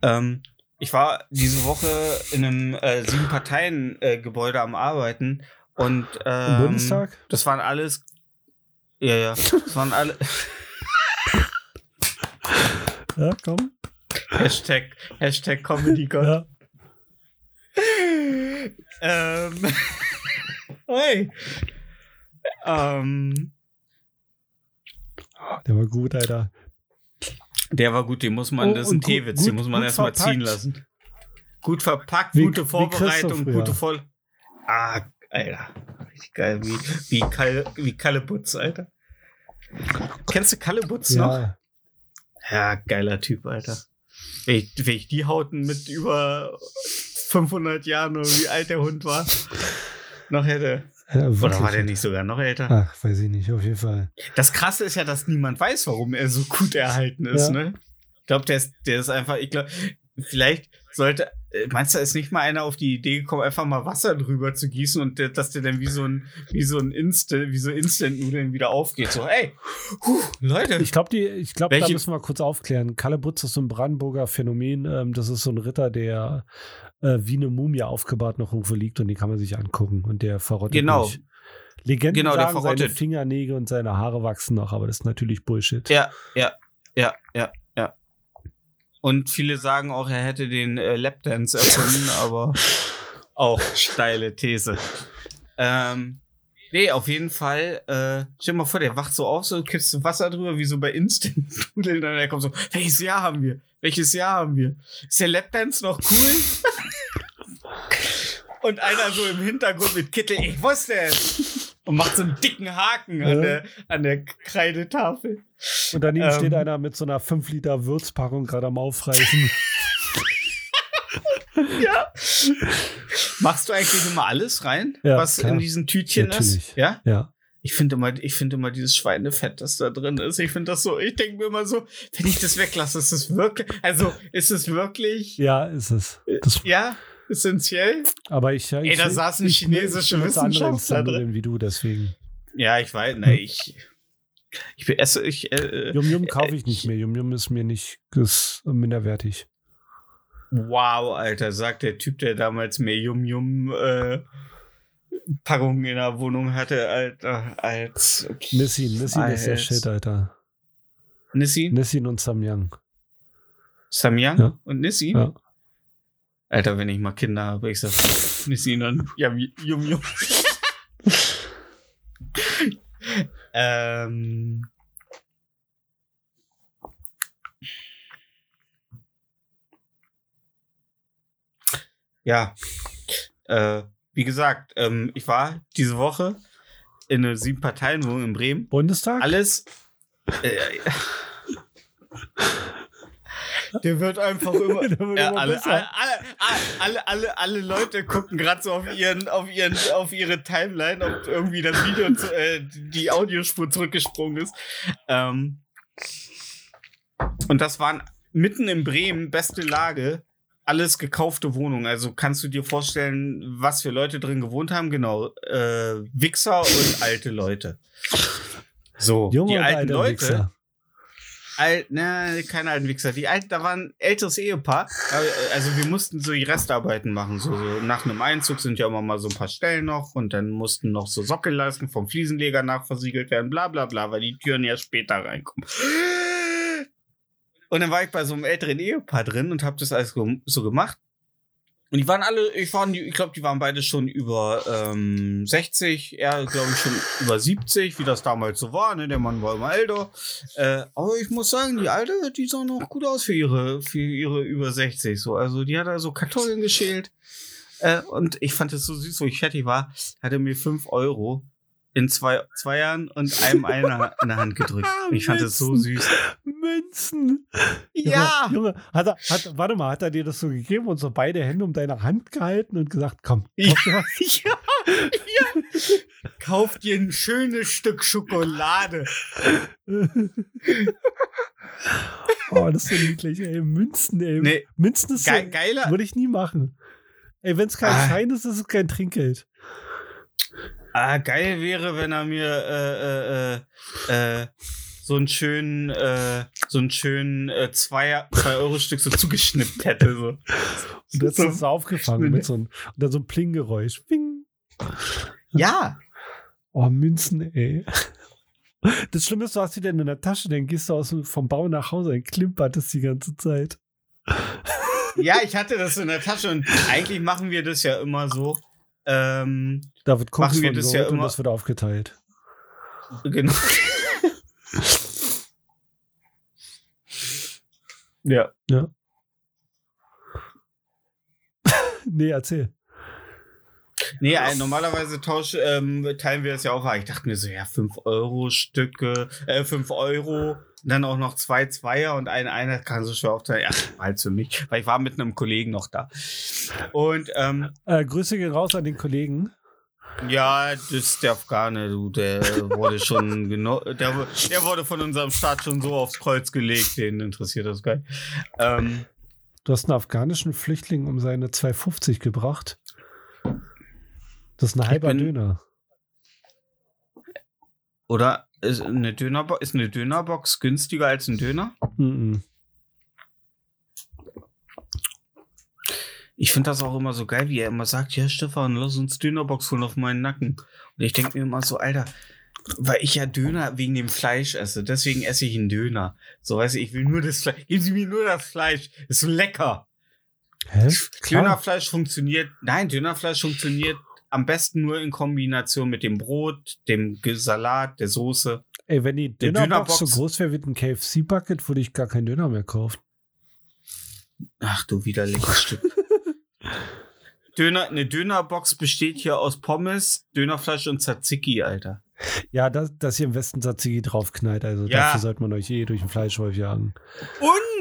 Ähm, ich war diese Woche in einem äh, Sieben-Parteien-Gebäude am Arbeiten und ähm, Bundestag? Das waren alles. Ja, ja. Das waren alle. Ja, komm. Hashtag, Hashtag Comedy God. Ja. ähm. Oi. Ähm, Der war gut, Alter. Der war gut, den muss man, Oh, das ist ein Teewitz, den muss man erstmal ziehen lassen. Gut verpackt, Wie- gute Vorbereitung, gute Voll. Ah, Alter. Richtig geil, wie, wie, Kalle, wie Kallebutz, Alter. Kennst du Kallebutz noch? Ja, Ja, geiler Typ, Alter. Wenn ich, wenn ich die Hauten mit über 500 Jahren oder wie alt der Hund war, noch hätte. Ja Oder wirklich. war der nicht sogar noch älter? Ach, weiß ich nicht, auf jeden Fall. Das Krasse ist ja, dass niemand weiß, warum er so gut erhalten ist, Ja. ne? Ich glaube, der ist, der ist einfach, ich glaube, vielleicht sollte, äh, meinst du, ist nicht mal einer auf die Idee gekommen, einfach mal Wasser drüber zu gießen und dass der dann wie so ein, wie so ein Instant, wie so Instant-Nudeln wieder aufgeht. So, ey, huh, Leute. Ich glaube, ich glaub, da müssen wir kurz aufklären. Kalle Butz ist so ein Brandenburger Phänomen. Ähm, das ist so ein Ritter, der äh, wie eine Mumie aufgebahrt noch irgendwo liegt und den kann man sich angucken und der verrottet Genau. nicht. Legenden Genau, der sagen, seine. Fingernägel und seine Haare wachsen noch, aber das ist natürlich Bullshit. Ja, ja, ja, ja. Und viele sagen auch, er hätte den äh, Lapdance erfunden, aber auch steile These. Ähm, nee, auf jeden Fall, äh, stell dir mal vor, der wacht so auf, so kippst du Wasser drüber, wie so bei Instant-Nudeln, und er kommt so, welches Jahr haben wir? Welches Jahr haben wir? Ist der Lapdance noch cool? und einer so im Hintergrund mit Kittel, ich wusste es! Und macht so einen dicken Haken an, Ja. der, an der Kreidetafel. Und daneben Ähm. steht einer mit so einer 5 Liter Würzpackung gerade am Aufreißen. Ja. Machst du eigentlich immer alles rein, Ja, was klar. in diesen Tütchen Natürlich. ist? Ja. ja. Ich finde immer, ich finde immer dieses Schweinefett, das da drin ist. Ich finde das so, ich denke mir immer so, wenn ich das weglasse, ist es wirklich, also ist es wirklich, Ja, ist es. Das, ja, essentiell? aber ich, ich Ey, da saßen ich- chinesische ich Wissenschaftler Instant-Nudeln wie du, deswegen. Ja, ich weiß, ne, ich, ich bin- esse, ich, äh, Yum Yum kaufe ich nicht mehr. Yum Yum ist mir nicht ist minderwertig. Wow, Alter, sagt der Typ, der damals mehr Yum-Yum äh, Packungen in der Wohnung hatte, Alter, als Nissin, Nissin ist der Als- Shit, Alter. Nissi, Nissin und Samyang. Samyang Ja. und Nissi. Ja. Alter, wenn ich mal Kinder habe, ich sag Nissi und Yum Yum. ähm, ja, äh, wie gesagt, ähm, ich war diese Woche in einer sieben Parteien Wohnung in Bremen. Bundestag? Alles. Äh, der wird einfach immer. Wird Ja, immer alle, besser. alle, alle, alle, alle, Leute gucken gerade so auf ihren, auf ihren, auf ihre Timeline, ob irgendwie das Video, zu, äh, die Audiospur zurückgesprungen ist. Ähm, und das waren mitten in Bremen, beste Lage, alles gekaufte Wohnungen. Also kannst du dir vorstellen, was für Leute drin gewohnt haben? Genau, äh, Wichser und alte Leute. So, Junge die alten Leute. Wichser. Alt, ne, keine alten Wichser. Die alten, da war ein älteres Ehepaar. äh, Also wir mussten so die Restarbeiten machen. So, so nach einem Einzug sind ja immer mal so ein paar Stellen noch und dann mussten noch so Sockelleisten vom Fliesenleger nachversiegelt werden, bla bla bla, weil die Türen ja später reinkommen. Und dann war ich bei so einem älteren Ehepaar drin und habe das alles so gemacht. Und die waren alle, ich, waren, ich glaube, die waren beide schon über ähm, 60, er glaube ich schon über 70, wie das damals so war. Ne? Der Mann war immer älter. Äh, aber ich muss sagen, die Alte, die sah noch gut aus für ihre, für ihre über 60. So. Also die hat da so Kartoffeln geschält. Äh, und ich fand es so süß, wo ich fertig war, hat er mir 5 Euro in zwei, zwei Jahren und einem einer in der Hand gedrückt. Ich fand es so süß. Münzen. Ja! Junge, Junge, hat er, hat, warte mal, hat er dir das so gegeben und so beide Hände um deine Hand gehalten und gesagt, komm, Ja. kauf dir was? Ja, ja. Kauf dir ein schönes Stück Schokolade. oh, das ist so niedlich, ey. Münzen, ey. Nee, Münzen ist so, ge geiler. würde ich nie machen. Ey, wenn es kein Ah. Schein ist, ist es kein Trinkgeld. Ah, geil wäre, wenn er mir äh, äh, äh, äh, so einen schönen, äh, so einen schönen äh, zwei, zwei Euro Stück so zugeschnippt hätte. So. Und du hast So- es aufgefangen mit so einem, und dann so ein Plinggeräusch. Ping. Ja. Oh, Münzen, ey. Das Schlimme ist, du hast die dann in der Tasche, dann gehst du aus, vom Bau nach Hause und klimpert es die ganze Zeit. Ja, ich hatte das in der Tasche und eigentlich machen wir das ja immer so. Ähm, Da wird Machen wir das ja und immer- das wird aufgeteilt. genau. ja. Nee, erzähl. Nee, äh, normalerweise tausch, ähm, teilen wir das ja. Aber Ich dachte mir so, ja, 5 Euro Stücke, äh, 5 Euro, dann auch noch zwei Zweier und ein Einer kann so schwer aufteilen. Ja, halt für mich, weil ich war mit einem Kollegen noch da. Und ähm, Äh, Grüße gehen raus an den Kollegen. ja, das ist der Afghane, du, der wurde schon genau, der, der wurde von unserem Staat schon so aufs Kreuz gelegt, den interessiert das geil. Ähm, Du hast einen afghanischen Flüchtling um seine 2,50 gebracht. Das ist ein halber bin- Döner. oder ist eine, Dönerbo ist eine Dönerbox günstiger als ein Döner? Mhm. Ich finde das auch immer so geil, wie er immer sagt, ja, Stefan, lass uns Dönerbox holen auf meinen Nacken. Und ich denke mir immer so, Alter, weil ich ja Döner wegen dem Fleisch esse, deswegen esse ich einen Döner. So, weißt du, ich will nur das Fleisch. Geben Sie mir nur das Fleisch. Ist so lecker. Hä? Dönerfleisch funktioniert, nein, Dönerfleisch funktioniert am besten nur in Kombination mit dem Brot, dem Salat, der Soße. Ey, wenn die Der Dönerbox so Dönerbox- groß wäre wie ein KFC-Bucket, würde ich gar keinen Döner mehr kaufen. Ach du widerliches Stück. Döner, eine Dönerbox besteht hier aus Pommes, Dönerfleisch und Tzatziki, Alter. Ja, dass, dass ihr im Westen Tzatziki draufknallt, also Ja. dafür sollte man euch eh durch den Fleischwolf jagen.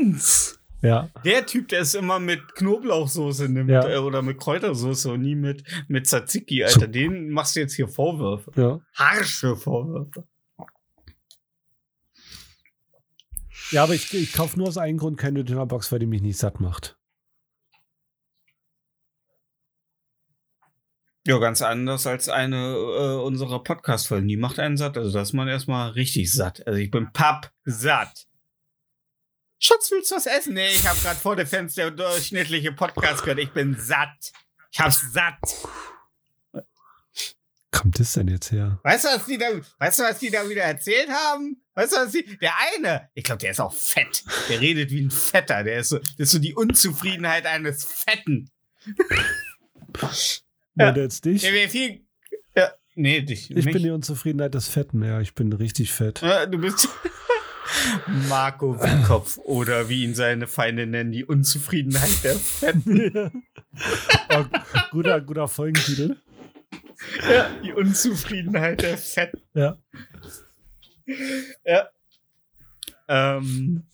Uns! Ja, Der Typ, der es immer mit Knoblauchsoße nimmt Ja. äh, oder mit Kräutersoße und nie mit, mit Tzatziki, Alter. Den machst du jetzt hier Vorwürfe. ja. Harsche Vorwürfe. Ja, aber ich, ich kaufe nur aus einem Grund keine Dönerbox, weil die mich nicht satt macht. Ja, ganz anders als eine äh, unserer Podcast-Folgen. Die macht einen satt. Also da ist man erstmal richtig satt. Also ich bin pappsatt. Schatz, willst du was essen? Nee, ich habe gerade vor der Fenster durchschnittliche Podcast gehört. Ich bin satt. Ich hab's satt. Kommt das denn jetzt her? Weißt du, was die da, weißt du, was die da wieder erzählt haben? Weißt du, was die, der eine, ich glaube, der ist auch fett. Der redet wie ein Fetter. Der ist so, das ist so die Unzufriedenheit eines Fetten. Ja. Meint er jetzt dich? Der wäre viel, ja, nee, dich. Ich mich. bin die Unzufriedenheit des Fetten. Ja, ich bin richtig fett. Ja, du bist Marco Wienkopf oder wie ihn seine Feinde nennen, die Unzufriedenheit der Fetten. oh, guter, guter Folgentitel. Ja, die Unzufriedenheit der Fetten. Ja. Ja. Ähm,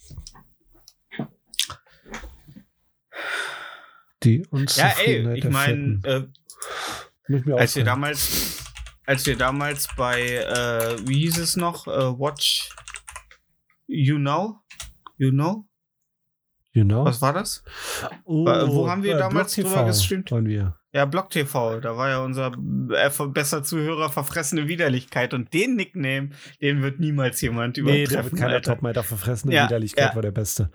Die ja, Unzufriedenheit ey, ich der meine, Fetten. äh, als wir damals, als wir damals bei, äh, wie hieß es noch, äh, Watch You Know, You Know, You know? was war das? Oh, wo haben wir damals Block drüber gestreamt? Waren wir. Ja, Block TV, da war ja unser äh, besser Zuhörer verfressene Widerlichkeit und den Nickname, den wird niemals jemand Nee, übertreffen. der wird keiner Alter. Topmeister verfressen. Ja, Widerlichkeit ja. war der Beste.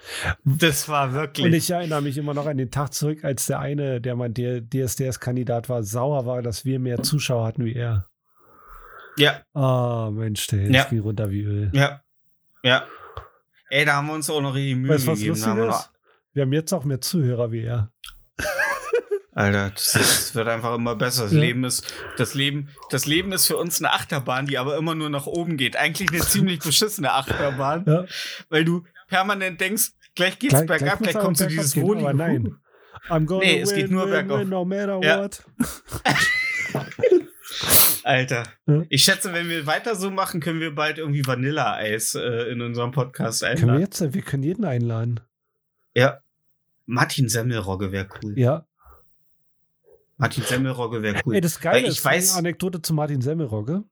Das war wirklich. Und ich erinnere mich immer noch an den Tag zurück, als der eine, der mein DSDS-Kandidat war, sauer war, dass wir mehr Zuschauer hatten wie er. ja, Ah, Mensch, der Ja. ging runter wie Öl. ja, ja. Ey, da haben wir uns auch noch richtig Mühe Weißt du, was gegeben. Lustig wir ist? Wir haben jetzt auch mehr Zuhörer wie er. Alter, das, das wird einfach immer besser. Das Ja. Leben ist, das Leben, das Leben ist für uns eine Achterbahn, die aber immer nur nach oben geht. Eigentlich eine ziemlich beschissene Achterbahn, Ja. weil du permanent denkst, gleich geht's Gleich- bergab, gleich gleich, so aber dieses wohlige. aber nein. I'm gonna Nee, es win, geht nur win, bergauf. win, no matter Ja. what. Alter. Ich schätze, wenn wir weiter so machen, können wir bald irgendwie Vanilleeis äh, in unserem Podcast Können wir einladen. jetzt, wir können jeden einladen. Ja. Martin Semmelrogge wäre cool. Ja. Martin Semmelrogge wäre cool. Ey, das Geile Weil ich ist, weiß- eine Anekdote zu Martin Semmelrogge.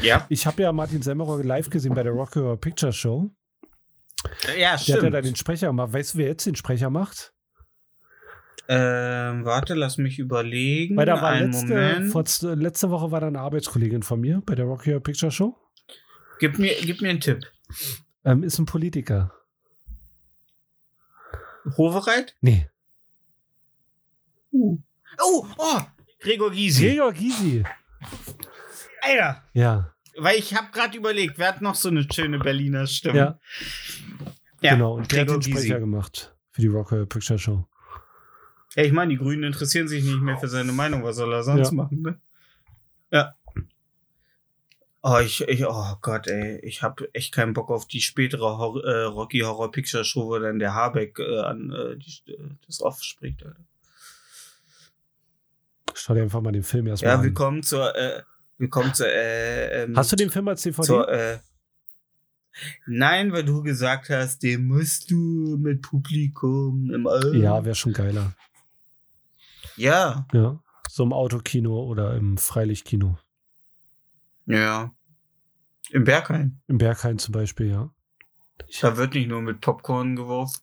ja, Ich habe ja Martin Semmelrogge live gesehen bei der Rock Horror Picture Show. ja, Der hat ja stimmt. da den Sprecher gemacht. Weißt du, wer jetzt den Sprecher macht? Ähm, warte, lass mich überlegen. Weil da war Einen letzte, Moment. vor, letzte Woche war da eine Arbeitskollegin von mir bei der Rock Horror Picture Show. Gib mir, gib mir einen Tipp. Ähm, ist ein Politiker. Hovereit? Nee. Oh, oh, Gregor Gysi. Gregor Gysi. Alter, Ja, weil ich habe gerade überlegt, wer hat noch so eine schöne Berliner Stimme? ja, Ja, genau. Und der hat Gregor den Sprecher Gysi. gemacht für die Rock Horror Picture Show. Ja, ich meine, die Grünen interessieren sich nicht mehr für seine Meinung. Was soll er sonst Ja. machen, ne? Ja. Oh, ich, ich, oh Gott, ey. Ich habe echt keinen Bock auf die spätere Hor äh, Rocky Horror Picture Show, wo dann der Habeck äh, an äh, die, das aufspricht, Alter. Schau dir einfach mal den Film erstmal Ja, an. willkommen zur, äh, willkommen zur, äh, ähm, Hast du den Film als DVD? zur, äh, Nein, weil du gesagt hast, den musst du mit Publikum im Auto. ja, wäre schon geiler. Ja. Ja. So im Autokino oder im Freilichtkino. Ja. Im Berghain. Im Berghain zum Beispiel, ja. Da wird nicht nur mit Popcorn geworfen.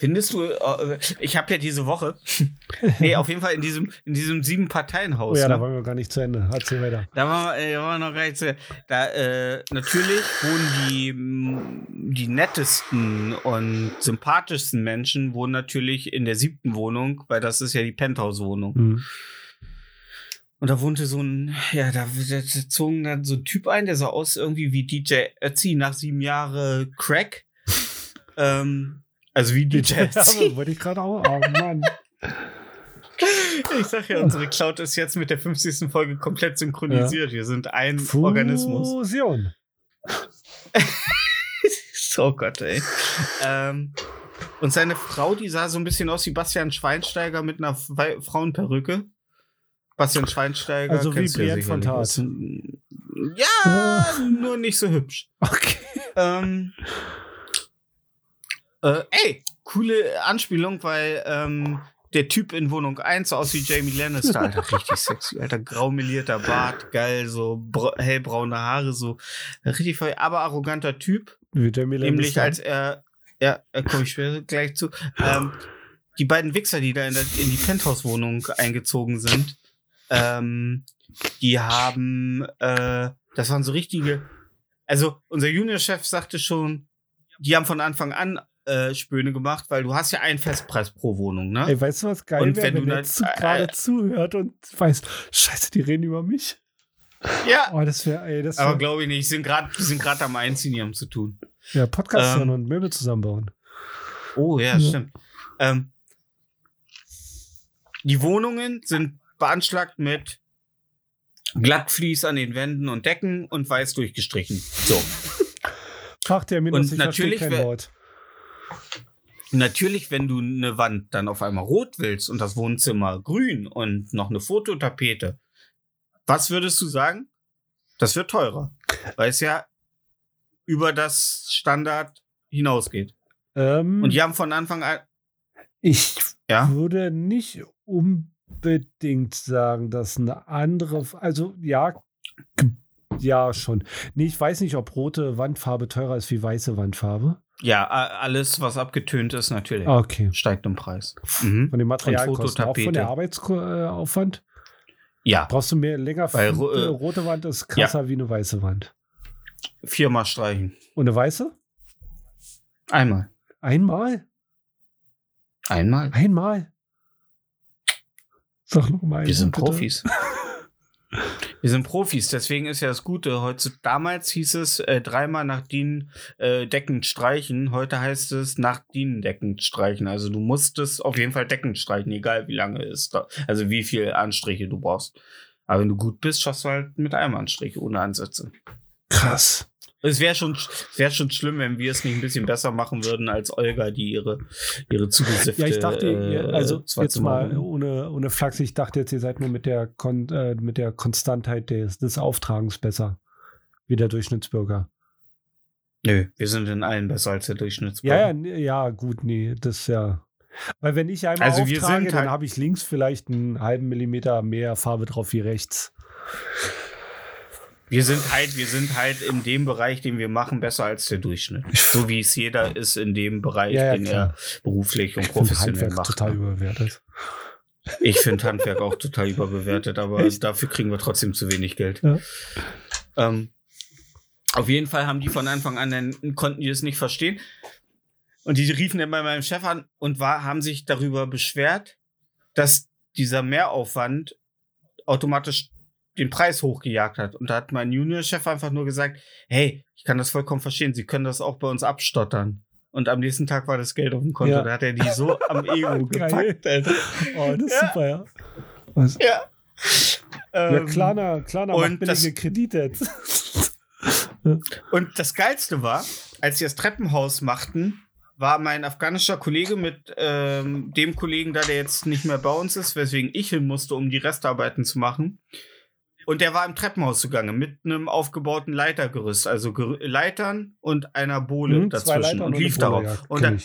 Findest du, äh, ich habe ja diese Woche, nee, auf jeden Fall in diesem, in diesem sieben Oh ja, da ne? waren wir gar nicht zu Ende. Erzähl weiter. Da waren wir, äh, da waren wir noch gar nicht zu, da, äh, natürlich wohnen die, mm, die nettesten und sympathischsten Menschen wohnen natürlich in der siebten Wohnung, weil das ist ja die Penthouse-Wohnung. Mhm. Und da wohnte so ein, ja, da, da zogen dann so ein Typ ein, der sah aus irgendwie wie DJ Ötzi nach sieben Jahren Crack. ähm, also wie DJ Ja, Ötzi. wollte ich gerade auch. Oh Mann. Ich sag ja, unsere Cloud ist jetzt mit der 50. Folge komplett synchronisiert. Wir sind ein Organismus. Fusion. oh Gott, ey. ähm, und seine Frau, die sah so ein bisschen aus wie Bastian Schweinsteiger mit einer Wei- Frauenperücke. Bastian Schweinsteiger. Also wie ja Brienne von ein- Ja, nur nicht so hübsch. Okay. Ähm, äh, ey, coole Anspielung, weil ähm, der Typ in Wohnung 1 so aus wie Jamie Lannister, Alter, richtig sexy, Alter, graumelierter Bart, geil, so bra hellbraune Haare, so richtig voll, aber arroganter Typ, Wie Jamie nämlich Lannister. als er, ja, da komme ich später gleich zu, ähm, die beiden Wichser, die da in, der, in die Penthouse-Wohnung eingezogen sind, ähm, die haben, äh, das waren so richtige, also unser Juniorchef sagte schon, die haben von Anfang an äh, Spöne gemacht, weil du hast ja einen Festpreis pro Wohnung, ne? Ey, weißt du, was geil Und wäre, wenn wenn, du jetzt zu- äh, gerade äh, zuhört und weiß, scheiße, die reden über mich. ja. Oh, das wäre, ey, das Aber wäre, glaube ich nicht, die sind gerade sind gerade am Einziehen, die haben zu tun. ja, Podcast ähm, hören und Möbel zusammenbauen. Oh ja, Ja. stimmt. Ähm, die Wohnungen sind beanschlagt mit Glattflies an den Wänden und Decken und weiß durchgestrichen. So. Fragt der mir und ich natürlich kein wär- Wort. Natürlich, wenn du eine Wand dann auf einmal rot willst und das Wohnzimmer grün und noch eine Fototapete, was würdest du sagen? Das wird teurer, weil es ja über das Standard hinausgeht. Ähm, Und die haben von Anfang an, ich ja, würde nicht unbedingt sagen, dass eine andere, also ja, ja schon. Nee, ich weiß nicht, ob rote Wandfarbe teurer ist wie weiße Wandfarbe. Ja, alles, was abgetönt ist, natürlich. Ah, okay. steigt im Preis. Mhm. Von den Materialkosten, auch von der Arbeitsaufwand. Ja, Brauchst du mehr länger? Weil F- ro- äh, rote Wand ist krasser wie eine weiße Wand. viermal streichen. Und eine weiße? Einmal. Einmal? Einmal. Einmal? Sag noch mal. Wir sind bitte. Profis. Wir sind Profis, deswegen ist ja das Gute. Heute, damals hieß es äh, dreimal nach DIN äh, deckend streichen. Heute heißt es nach DIN deckend streichen. Also du musst es auf jeden Fall deckend streichen, egal wie lange es da, also wie viel Anstriche du brauchst. Aber wenn du gut bist, schaffst du halt mit einem Anstrich ohne Ansätze. Krass. Es wäre schon, es wäre schon schlimm, wenn wir es nicht ein bisschen besser machen würden als Olga, die ihre, ihre zugesiffte. Ja, ich dachte, ihr, äh, also zwei jetzt mal wohnen. ohne, ohne Flachs, ich dachte jetzt, ihr seid nur mit der, Kon äh, mit der Konstantheit des, des Auftragens besser. Wie der Durchschnittsbürger. Nö, wir sind in allen besser als der Durchschnittsbürger. Ja, ja, ja, gut, nee, das ist ja. Weil wenn ich einmal Also auftrage, sind dann halt- habe ich links vielleicht einen halben Millimeter mehr Farbe drauf wie rechts. Wir sind halt, wir sind halt in dem Bereich, den wir machen, besser als der Durchschnitt. So wie es jeder ist in dem Bereich, Ja, ja, den klar. er beruflich und professionell Handwerk macht. total überwertet. Ich finde Handwerk auch total überbewertet, aber Echt? dafür kriegen wir trotzdem zu wenig Geld. Ja. Ähm, auf jeden Fall haben die von Anfang an, dann konnten die es nicht verstehen. Und die riefen dann bei meinem Chef an und war, haben sich darüber beschwert, dass dieser Mehraufwand automatisch den Preis hochgejagt hat. Und da hat mein Juniorchef einfach nur gesagt, hey, ich kann das vollkommen verstehen, Sie können das auch bei uns abstottern. Und am nächsten Tag war das Geld auf dem Konto. Ja. Da hat er die so am Ego gepackt, Alter. Oh, das ist Ja. super, ja. Was? Ja. Ja, Ähm, Klarna, Klarna und macht das- billige Kredite. Und das Geilste war, als sie das Treppenhaus machten, war mein afghanischer Kollege mit ähm, dem Kollegen da, der jetzt nicht mehr bei uns ist, weswegen ich hin musste, um die Restarbeiten zu machen. Und der war im Treppenhaus zugange mit einem aufgebauten Leitergerüst, also Ger Leitern und einer Bohle Hm, zwei dazwischen Leitern und lief darauf. ja, und da.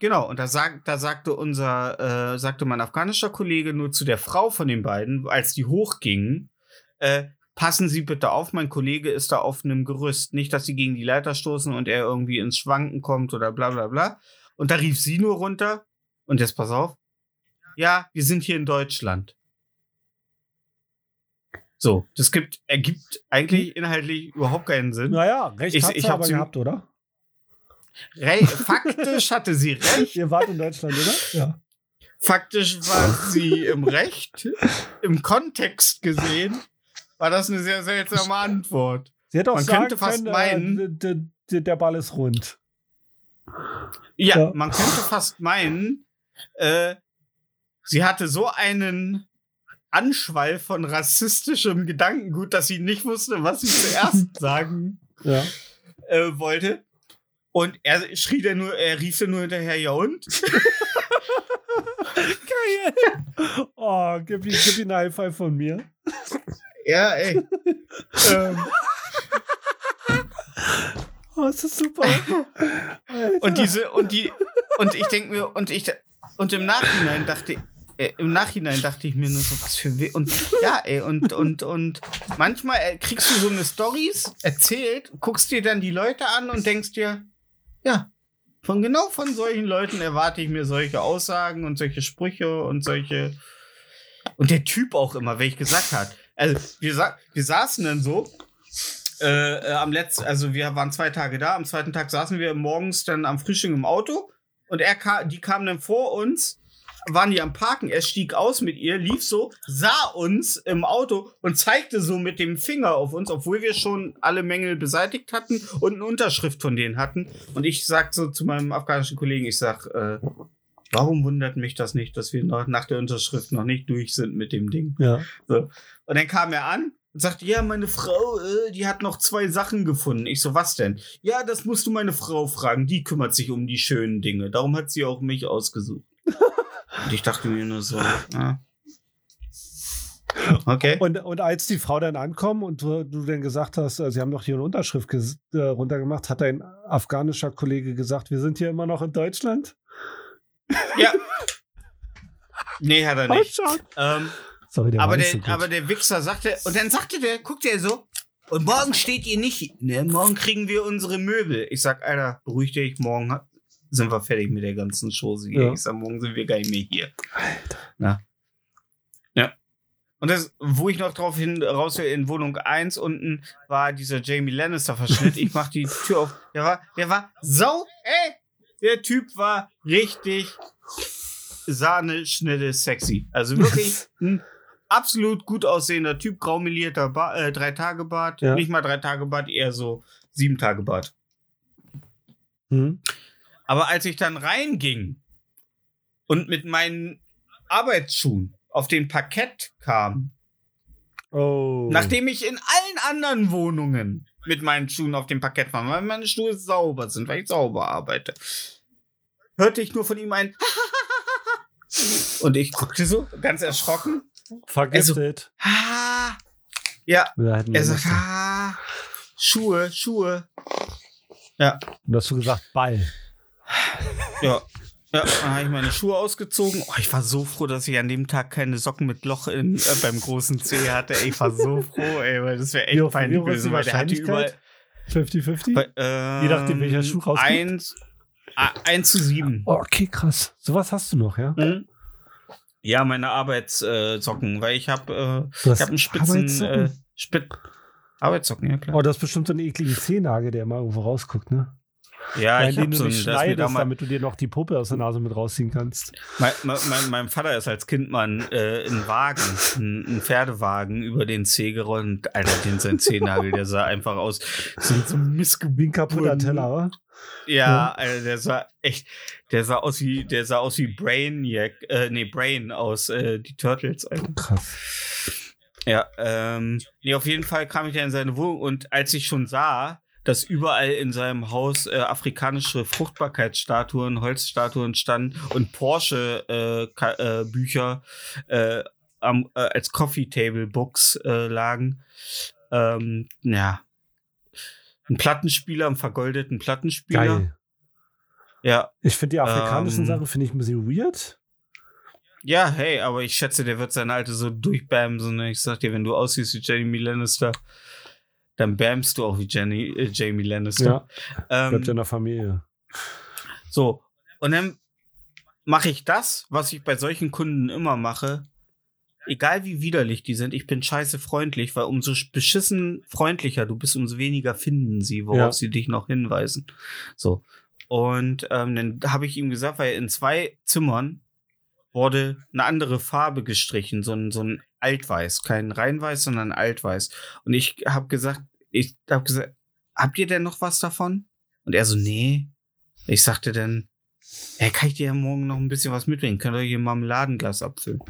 Genau, und da, sag, da sagte unser, äh, sagte mein afghanischer Kollege nur zu der Frau von den beiden, als die hochgingen, äh, passen Sie bitte auf, mein Kollege ist da auf einem Gerüst. Nicht, dass sie gegen die Leiter stoßen und er irgendwie ins Schwanken kommt oder bla bla bla. Und da rief sie nur runter, und jetzt pass auf, ja, wir sind hier in Deutschland. So, das gibt, ergibt eigentlich inhaltlich überhaupt keinen Sinn. Naja, recht Ich- hat ich sie aber gehabt, oder? Re faktisch hatte sie recht. Ihr wart in Deutschland, oder? Ja. Faktisch war sie im Recht. Im Kontext gesehen war das eine sehr seltsame Antwort. Sie hätte auch Man sagen könnte fast können, meinen- äh, d- d- d- der Ball ist rund. Ja, Ja. man könnte fast meinen, äh, sie hatte so einen Anschwall von rassistischem Gedankengut, dass sie nicht wusste, was sie zuerst sagen Ja. äh, wollte. Und er schrie dann nur, er rief dann nur hinterher, ja und? Geil. Oh, gib, ihm- gib ihm einen High Five von mir. Ja, ey. ähm, Oh, ist das super. Alter. Und diese, und die, und ich denke mir, und ich, und im Nachhinein dachte, äh, im Nachhinein dachte ich mir nur so, was für und ja, ey, und, und, und manchmal äh, kriegst du so eine Stories erzählt, guckst dir dann die Leute an und denkst dir, ja, von genau von solchen Leuten erwarte ich mir solche Aussagen und solche Sprüche und solche, und der Typ auch immer, welch gesagt hat. Also, wir, sa wir saßen dann so äh, äh, am letzten, also wir waren zwei Tage da, am zweiten Tag saßen wir morgens dann am Frühstück im Auto und er kam, die kamen dann vor uns, waren die am Parken, er stieg aus mit ihr, lief so, sah uns im Auto und zeigte so mit dem Finger auf uns, obwohl wir schon alle Mängel beseitigt hatten und eine Unterschrift von denen hatten. Und ich sag so zu meinem afghanischen Kollegen, ich sag, äh, warum wundert mich das nicht, dass wir noch nach der Unterschrift noch nicht durch sind mit dem Ding? Ja. So. Und dann kam er an und sagte, ja, meine Frau, äh, die hat noch zwei Sachen gefunden. Ich so, was denn? Ja, das musst du meine Frau fragen. Die kümmert sich um die schönen Dinge. Darum hat sie auch mich ausgesucht. und ich dachte mir nur so, ja. Okay. Und, und als die Frau dann ankommt und du, du dann gesagt hast, äh, sie haben noch hier eine Unterschrift äh, runtergemacht, hat dein afghanischer Kollege gesagt, wir sind hier immer noch in Deutschland? Ja. Nee, hat er nicht. Oh. Ähm, Sorry, der aber, der, so aber der Wichser sagte, und dann sagte der, guckte er so, und morgen steht ihr nicht, ne? Morgen kriegen wir unsere Möbel. Ich sag, Alter, beruhig dich, morgen ha- sind wir fertig mit der ganzen Chose hier. Ja. Ich sag, morgen sind wir gar nicht mehr hier. Na. Ja. Und das, wo ich noch drauf hin raus will, in Wohnung 1 unten war dieser Jamie Lannister-Verschnitt. Ich mach die Tür auf. Der war, der war sau, ey! Der Typ war richtig Sahne, Schnitte, sexy. Also wirklich ein absolut gut aussehender Typ, graumelierter ba äh, Drei-Tage-Bart. Ja. Nicht mal Drei-Tage-Bart, eher so Sieben-Tage-Bart. Hm? Aber als ich dann reinging und mit meinen Arbeitsschuhen auf den Parkett kam, Oh. nachdem ich in allen anderen Wohnungen mit meinen Schuhen auf dem Parkett war, weil meine Schuhe sauber sind, weil ich sauber arbeite, hörte ich nur von ihm ein und ich guckte so, ganz erschrocken. Vergiftet. Ah, ja, Wir hätten er sagt, ah, Schuhe, Schuhe. Und hast du gesagt, Ball. Ja. Ja, dann habe ich meine Schuhe ausgezogen. Oh, ich war so froh, dass ich an dem Tag keine Socken mit Loch in, äh, beim großen C hatte. Ey, Ich war so froh, ey, weil das wäre echt hoch- peinlich gewesen, weil der hatte überall. Wahrscheinlichkeit? 50-50? Äh, Je nachdem, welcher Schuh rauskommt. Eins, a- eins zu sieben. Oh, okay, krass. Sowas hast du noch, ja? Mhm. Ja, meine Arbeitssocken, weil ich habe äh, ich habe einen Spitzen Arbeitssocken? äh, Spit Arbeitssocken, ja klar. Oh, das ist bestimmt so eine eklige Zehennagel, der mal irgendwo rausguckt, ne? Ja, ich habe so mir schneidest, damals, damit du dir noch die Puppe aus der Nase mit rausziehen kannst. mein, mein, mein, mein Vater ist als Kind mal ein, äh, ein Wagen, ein, ein Pferdewagen über den Zeh gerollt Alter, den sein Zehennagel, der sah einfach aus so, ein kaputter Teller, wa? Ja, Alter, der sah echt, der sah aus wie, der sah aus wie Brainiac, äh, nee, Brain aus äh, die Turtles, Alter. Krass. Ja, ähm, nee, auf jeden Fall kam ich dann in seine Wohnung und als ich schon sah, dass überall in seinem Haus äh, afrikanische Fruchtbarkeitsstatuen, Holzstatuen standen und Porsche-Bücher äh, Bücher, äh, am, äh, als Coffee Table Books äh, lagen. Ähm, ja. Ein Plattenspieler, einen vergoldeten Plattenspieler. Geil. Ja, Ich finde die afrikanischen Ähm. Sachen finde ich ein bisschen weird. Ja, hey, aber ich schätze, der wird seine alte so durchbamsen. Ne? Ich sag dir, wenn du aussiehst wie Jamie Lannister, dann bamst du auch wie Jenny, äh, Jamie Lannister. Ja, bleibt ähm, in der Familie. so, und dann mache ich das, was ich bei solchen Kunden immer mache. Egal wie widerlich die sind, ich bin scheiße freundlich, weil umso beschissen freundlicher du bist, umso weniger finden sie, worauf Ja. sie dich noch hinweisen. So. Und ähm, dann habe ich ihm gesagt, weil in zwei Zimmern wurde eine andere Farbe gestrichen, so ein, so ein Altweiß, kein Reinweiß, sondern Altweiß. Und ich habe gesagt, ich habe gesagt, habt ihr denn noch was davon? Und er so, nee. Ich sagte dann, ja, kann ich dir ja morgen noch ein bisschen was mitbringen? Könnt ihr hier Marmeladenglas abfüllen?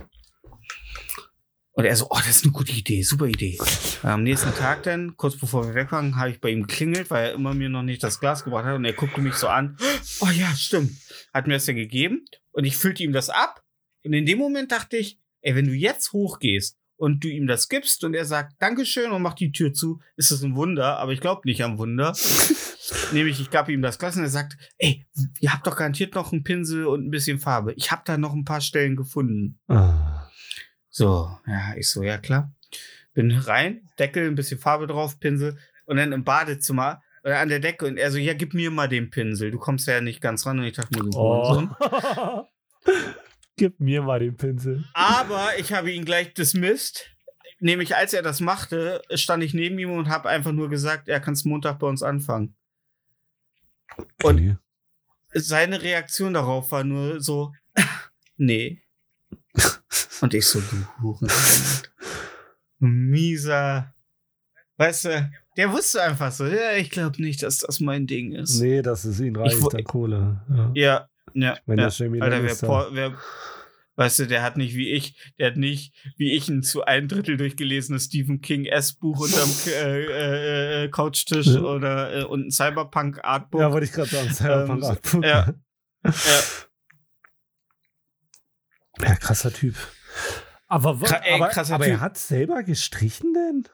Und er so, oh, das ist eine gute Idee, super Idee. Am nächsten Tag dann, kurz bevor wir weg waren, habe ich bei ihm geklingelt, weil er immer mir noch nicht das Glas gebracht hat. Und er guckte mich so an. Oh ja, stimmt. Hat mir das ja gegeben. Und ich füllte ihm das ab. Und in dem Moment dachte ich, ey, wenn du jetzt hochgehst und du ihm das gibst und er sagt Dankeschön und macht die Tür zu, ist das ein Wunder. Aber ich glaube nicht am Wunder. Nämlich, ich gab ihm das Glas und er sagt, ey, ihr habt doch garantiert noch einen Pinsel und ein bisschen Farbe. Ich habe da noch ein paar Stellen gefunden. Ah. So, ja, ich so, ja klar. Bin rein, Deckel, ein bisschen Farbe drauf, Pinsel und dann im Badezimmer äh, an der Decke und er so, ja, gib mir mal den Pinsel. Du kommst ja nicht ganz ran und ich dachte mir Hurensohn. Oh. Gib mir mal den Pinsel. Aber ich habe ihn gleich dismissed. nämlich als er das machte, stand ich neben ihm und habe einfach nur gesagt, er kann Montag bei uns anfangen. Und Okay. seine Reaktion darauf war nur so, nee. Und ich so, du Hurensohn. Mieser. Weißt du, der wusste einfach so, ja, ich glaube nicht, dass das mein Ding ist. Nee, das ist ihn reicht an Kohle. Ja. Ja, ja. Wenn ja. der Jamie Alter, wer, Por- wer, weißt du, der hat nicht wie ich, der hat nicht wie ich ein zu ein Drittel durchgelesenes Stephen King S-Buch unterm K- äh, äh, Couchtisch Ja. oder äh, und ein Cyberpunk Artbook. Ja, wollte ich gerade sagen. Cyberpunk Ähm, Artbook. ja. ja. Ja, krasser Typ. Aber, wa- Kra- ey, aber, krasser aber Typ. er hat selber gestrichen denn?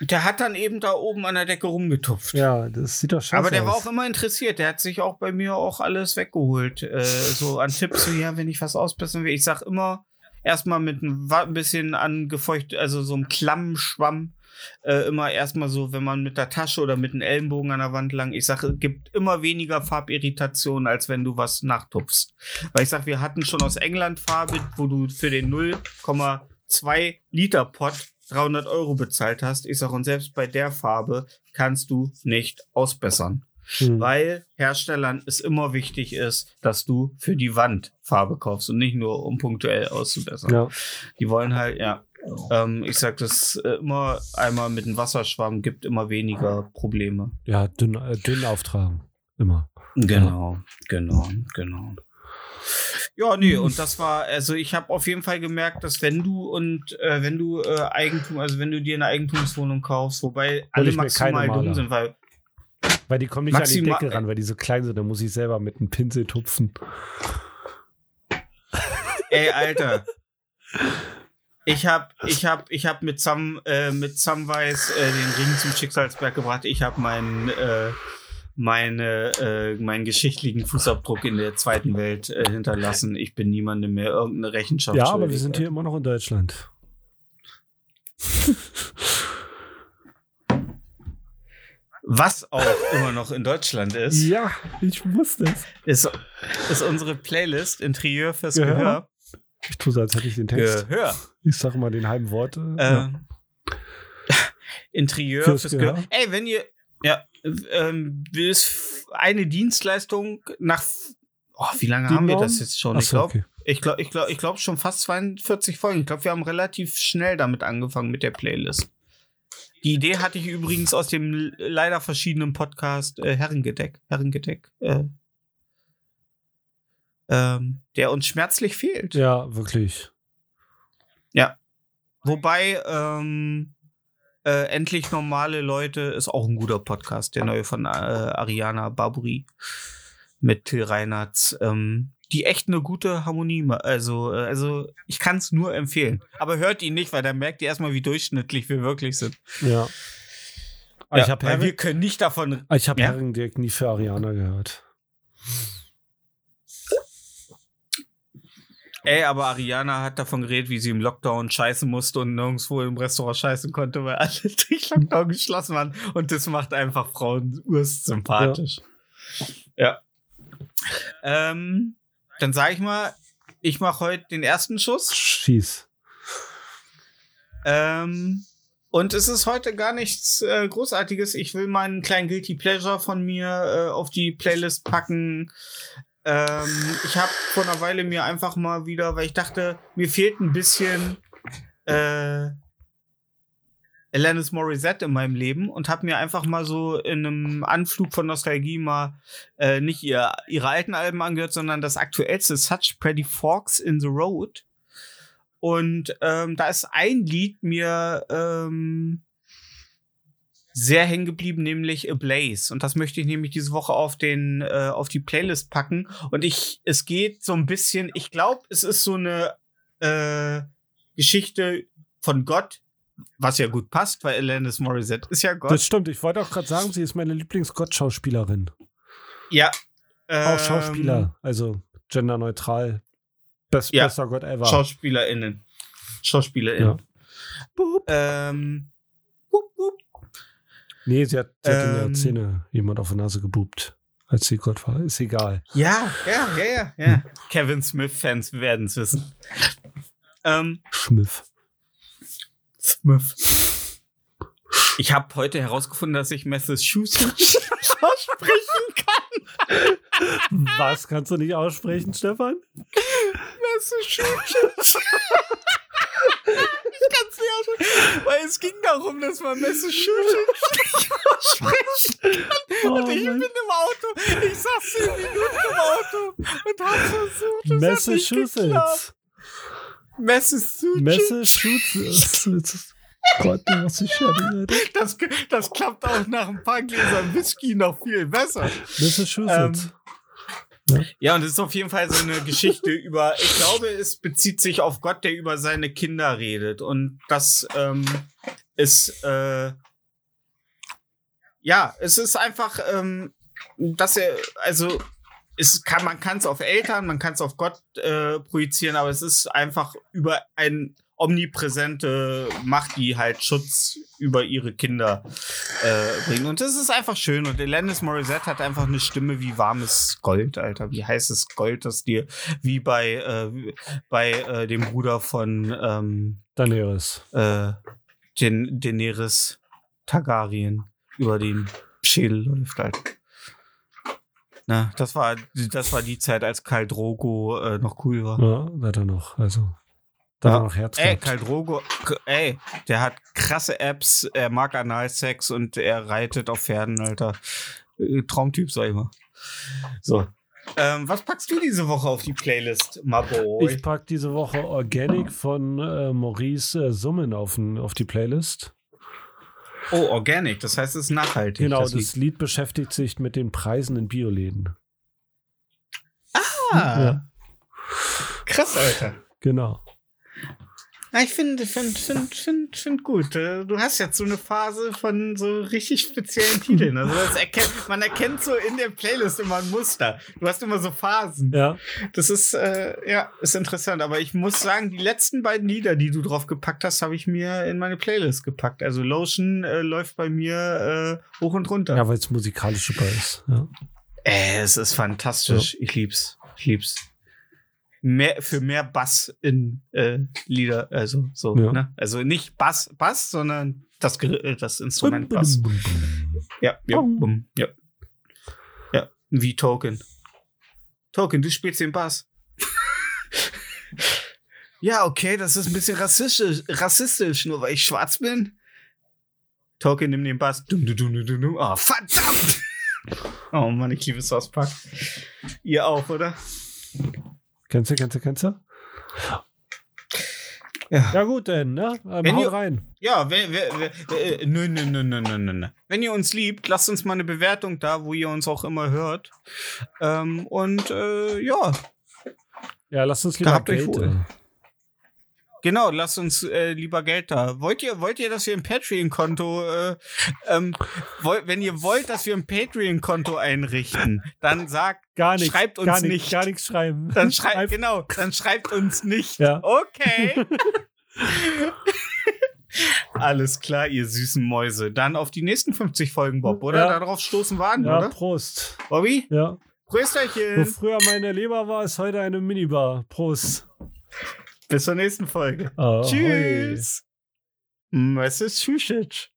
Der hat dann eben da oben an der Decke rumgetupft. Ja, das sieht doch scheiße Aber der war aus. auch immer interessiert. Der hat sich auch bei mir auch alles weggeholt. Äh, so an Tipps, so, ja, wenn ich was ausbessern will. Ich sag immer, erstmal mit ein bisschen angefeucht, also so einem Klammschwamm. Äh, immer erstmal so, wenn man mit der Tasche oder mit dem Ellenbogen an der Wand lang. Ich sage, es gibt immer weniger Farbirritation, als wenn du was nachtupfst. Weil ich sag, wir hatten schon aus England Farbe, wo du für den 0,2 Liter Pot 300 Euro bezahlt hast. Ich sag, und selbst bei der Farbe kannst du nicht ausbessern Hm. weil Herstellern es immer wichtig ist, dass du für die Wand Farbe kaufst und nicht nur um punktuell auszubessern. Ja. Die wollen halt, ja. Ähm, ich sag das äh, immer einmal mit dem Wasserschwamm gibt immer weniger Probleme. ja, dünn, äh, dünn auftragen. Immer. Genau, genau, genau. Ja, nee, und das war, also ich habe auf jeden Fall gemerkt, dass wenn du und äh, wenn du äh, Eigentum, also wenn du dir eine Eigentumswohnung kaufst, wobei alle maximal dumm sind, weil Weil die kommen nicht an Maxima- die Decke ran, weil die so klein sind. Da muss ich selber mit einem Pinsel tupfen. Ey, Alter. Ich hab, ich hab, ich hab mit Sam, äh, mit Samwise äh, den Ring zum Schicksalsberg gebracht. Ich hab meinen, äh, meine, äh, meinen geschichtlichen Fußabdruck in der zweiten Welt äh, hinterlassen. Ich bin niemandem mehr irgendeine Rechenschaft. Ja, aber wir sind hier immer noch in Deutschland. Was auch immer noch in Deutschland ist, Ja, ich wusste es. ist, ist unsere Playlist Interieur fürs Gehör. Gehör. Ich tue so, als hätte ich den Text. Gehör. Ich sage mal den halben Wort. Äh, ja. Interieur Fürs fürs, Gehör. Gehör. Ey, wenn ihr, ja, ähm, ist eine Dienstleistung nach, oh, wie lange haben wir das jetzt schon? Ach Ich glaube, okay. ich glaube, ich glaube, ich glaube schon fast 42 Folgen. Ich glaube, wir haben relativ schnell damit angefangen mit der Playlist. Die Idee hatte ich übrigens aus dem leider verschiedenen Podcast äh, Herrengedeck, Herrengedeck, äh, ähm, der uns schmerzlich fehlt. Ja, wirklich. Wobei, ähm, äh, endlich normale Leute ist auch ein guter Podcast, der neue von äh, Ariana Barbary mit Till Reinhardt, ähm, die echt eine gute Harmonie, also, äh, also ich kann es nur empfehlen. Aber hört ihn nicht, weil dann merkt ihr erstmal, wie durchschnittlich wir wirklich sind. Ja. Aber ich Ja, habe weil wir Herren, können nicht davon. ich hab Ja. Herren direkt nie für Ariana gehört. Ey, aber Ariana hat davon geredet, wie sie im Lockdown scheißen musste und nirgendwo im Restaurant scheißen konnte, weil alle durch Lockdown geschlossen waren. Und das macht einfach Frauen urst sympathisch. Ja. Ähm, dann sage ich mal, ich mache heute den ersten Schuss. Schieß. Ähm, und es ist heute gar nichts äh, Großartiges. Ich will meinen kleinen Guilty Pleasure von mir äh, auf die Playlist packen. Ähm, ich habe vor einer Weile mir einfach mal wieder, weil ich dachte, mir fehlt ein bisschen äh, Alanis Morissette in meinem Leben und habe mir einfach mal so in einem Anflug von Nostalgie mal äh, nicht ihr, ihre alten Alben angehört, sondern das aktuellste Such Pretty Forks in the Road. Und ähm, da ist ein Lied mir ähm, sehr hängen geblieben, nämlich A Blaze. Und das möchte ich nämlich diese Woche auf den äh, auf die Playlist packen. Und ich, es geht so ein bisschen, ich glaube, es ist so eine äh, Geschichte von Gott, was ja gut passt, weil Alanis Morissette ist ja Gott. Das stimmt. Ich wollte auch gerade sagen, sie ist meine Lieblingsgott-Schauspielerin. ja. Auch ähm, Schauspieler. Also genderneutral. Best, Ja. Bester Gott ever. SchauspielerInnen. SchauspielerInnen. Ja. Boop. Ähm, boop, boop. Nee, sie hat, sie hat in der Ähm. Szene jemand auf die Nase gebubt, als sie Gott war. Ist egal. Ja, ja, ja, ja, ja. Kevin Smith-Fans werden es wissen. Ähm, Schmiff. Smith. Ich habe heute herausgefunden, dass ich Massachusetts aussprechen kann. Was kannst du nicht aussprechen, Stefan? Massachusetts. Ich kann es nicht aussprechen, weil es ging darum, dass man Massachusetts nicht aussprechen kann. Oh, Und ich Mann. bin im Auto. Ich saß zehn Minuten im Auto und hab versucht. es Massachusetts. Massachusetts. Massachusetts. Gott, dich fertig, Alter. Das, das klappt auch nach ein paar Gläsern Whisky noch viel besser. Massachusetts. Ja, und es ist auf jeden Fall so eine Geschichte über, ich glaube, es bezieht sich auf Gott, der über seine Kinder redet. Und das ähm, ist, äh, ja, es ist einfach, ähm, dass er, also, es kann, man kann es auf Eltern, man kann es auf Gott äh, projizieren, aber es ist einfach über ein omnipräsente Macht, die halt Schutz über ihre Kinder äh, bringen. Und das ist einfach schön. Und Alanis Morissette hat einfach eine Stimme wie warmes Gold, Alter. Wie heißes Gold, das dir wie bei, äh, bei äh, dem Bruder von ähm, Daenerys. äh, Den Daenerys Targaryen über den Schädel läuft halt. Na, das war, das war die Zeit, als Karl Drogo äh, noch cool war. Ja, da hat er noch. Also, da er noch Herz Ey. Karl Drogo, ey, der hat krasse Apps, er mag Analsex und er reitet auf Pferden, Alter. Äh, Traumtyp, sag ich mal. So. Ähm, was packst du diese Woche auf die Playlist, my boy? Ich pack diese Woche Organic von äh, Maurice äh, Summen auf, auf die Playlist. oh, Organic, das heißt, es ist nachhaltig. Genau, das das, Lied. Lied beschäftigt sich mit den Preisen in Bioläden. Ah, Ja. krass, Alter. Genau. Ja, ich finde, finde, finde, finde, finde gut. Äh, Du hast jetzt so eine Phase von so richtig speziellen Titeln. Also erkennt, man erkennt so in der Playlist immer ein Muster. Du hast immer so Phasen. Ja, Das ist, äh, ja, ist interessant. Aber ich muss sagen, die letzten beiden Lieder, die du drauf gepackt hast, habe ich mir in meine Playlist gepackt. Also Lotion äh, läuft bei mir äh, hoch und runter. ja weil es musikalisch super ist. Ja. Äh, es ist fantastisch. Ich lieb's. Ich lieb's. Mehr, für mehr Bass in äh, Lieder, also so, Ja. ne? Also nicht Bass, Bass, sondern das, äh, das Instrument Bass. Ja, ja, Bum. ja. Ja, wie Token. Token, du spielst den Bass. ja, okay, das ist ein bisschen rassistisch, rassistisch, nur weil ich schwarz bin. Token, nimm den Bass. Dum, dum, dum, dum, dum. Oh, verdammt! oh Mann, ich liebe South Park. Ihr auch, oder? Kennst du, kennst du, kennst du? Ja. Ja, gut, dann, ne? Ähm, Wenn ihr- rein. Ja, wer, wer, wer, äh, nö, nö, nö, nö, nö, nö. Wenn ihr uns liebt, lasst uns mal eine Bewertung da, wo ihr uns auch immer hört. Ähm, und äh, ja, Ja, lasst uns Da lieber habt euch Geld. wohl. Genau, lasst uns äh, lieber Geld da. Wollt ihr, wollt ihr, dass wir ein Patreon-Konto, äh, ähm, wollt, wenn ihr wollt, dass wir ein Patreon-Konto einrichten, dann sagt, Gar nichts. Schreibt uns gar nichts, nicht. Gar nichts schreiben. dann schreibt, genau, dann schreibt uns nicht. Ja. Okay. Alles klar, ihr süßen Mäuse. Dann auf die nächsten 50 Folgen, Bob, oder? Ja. Darauf stoßen wir an, Ja, oder? Prost. Bobby? Ja. Wo Prösterchen. früher meine Leber war, ist heute eine Minibar. Prost. Bis zur nächsten Folge. Ahoi. Tschüss. Massachusetts.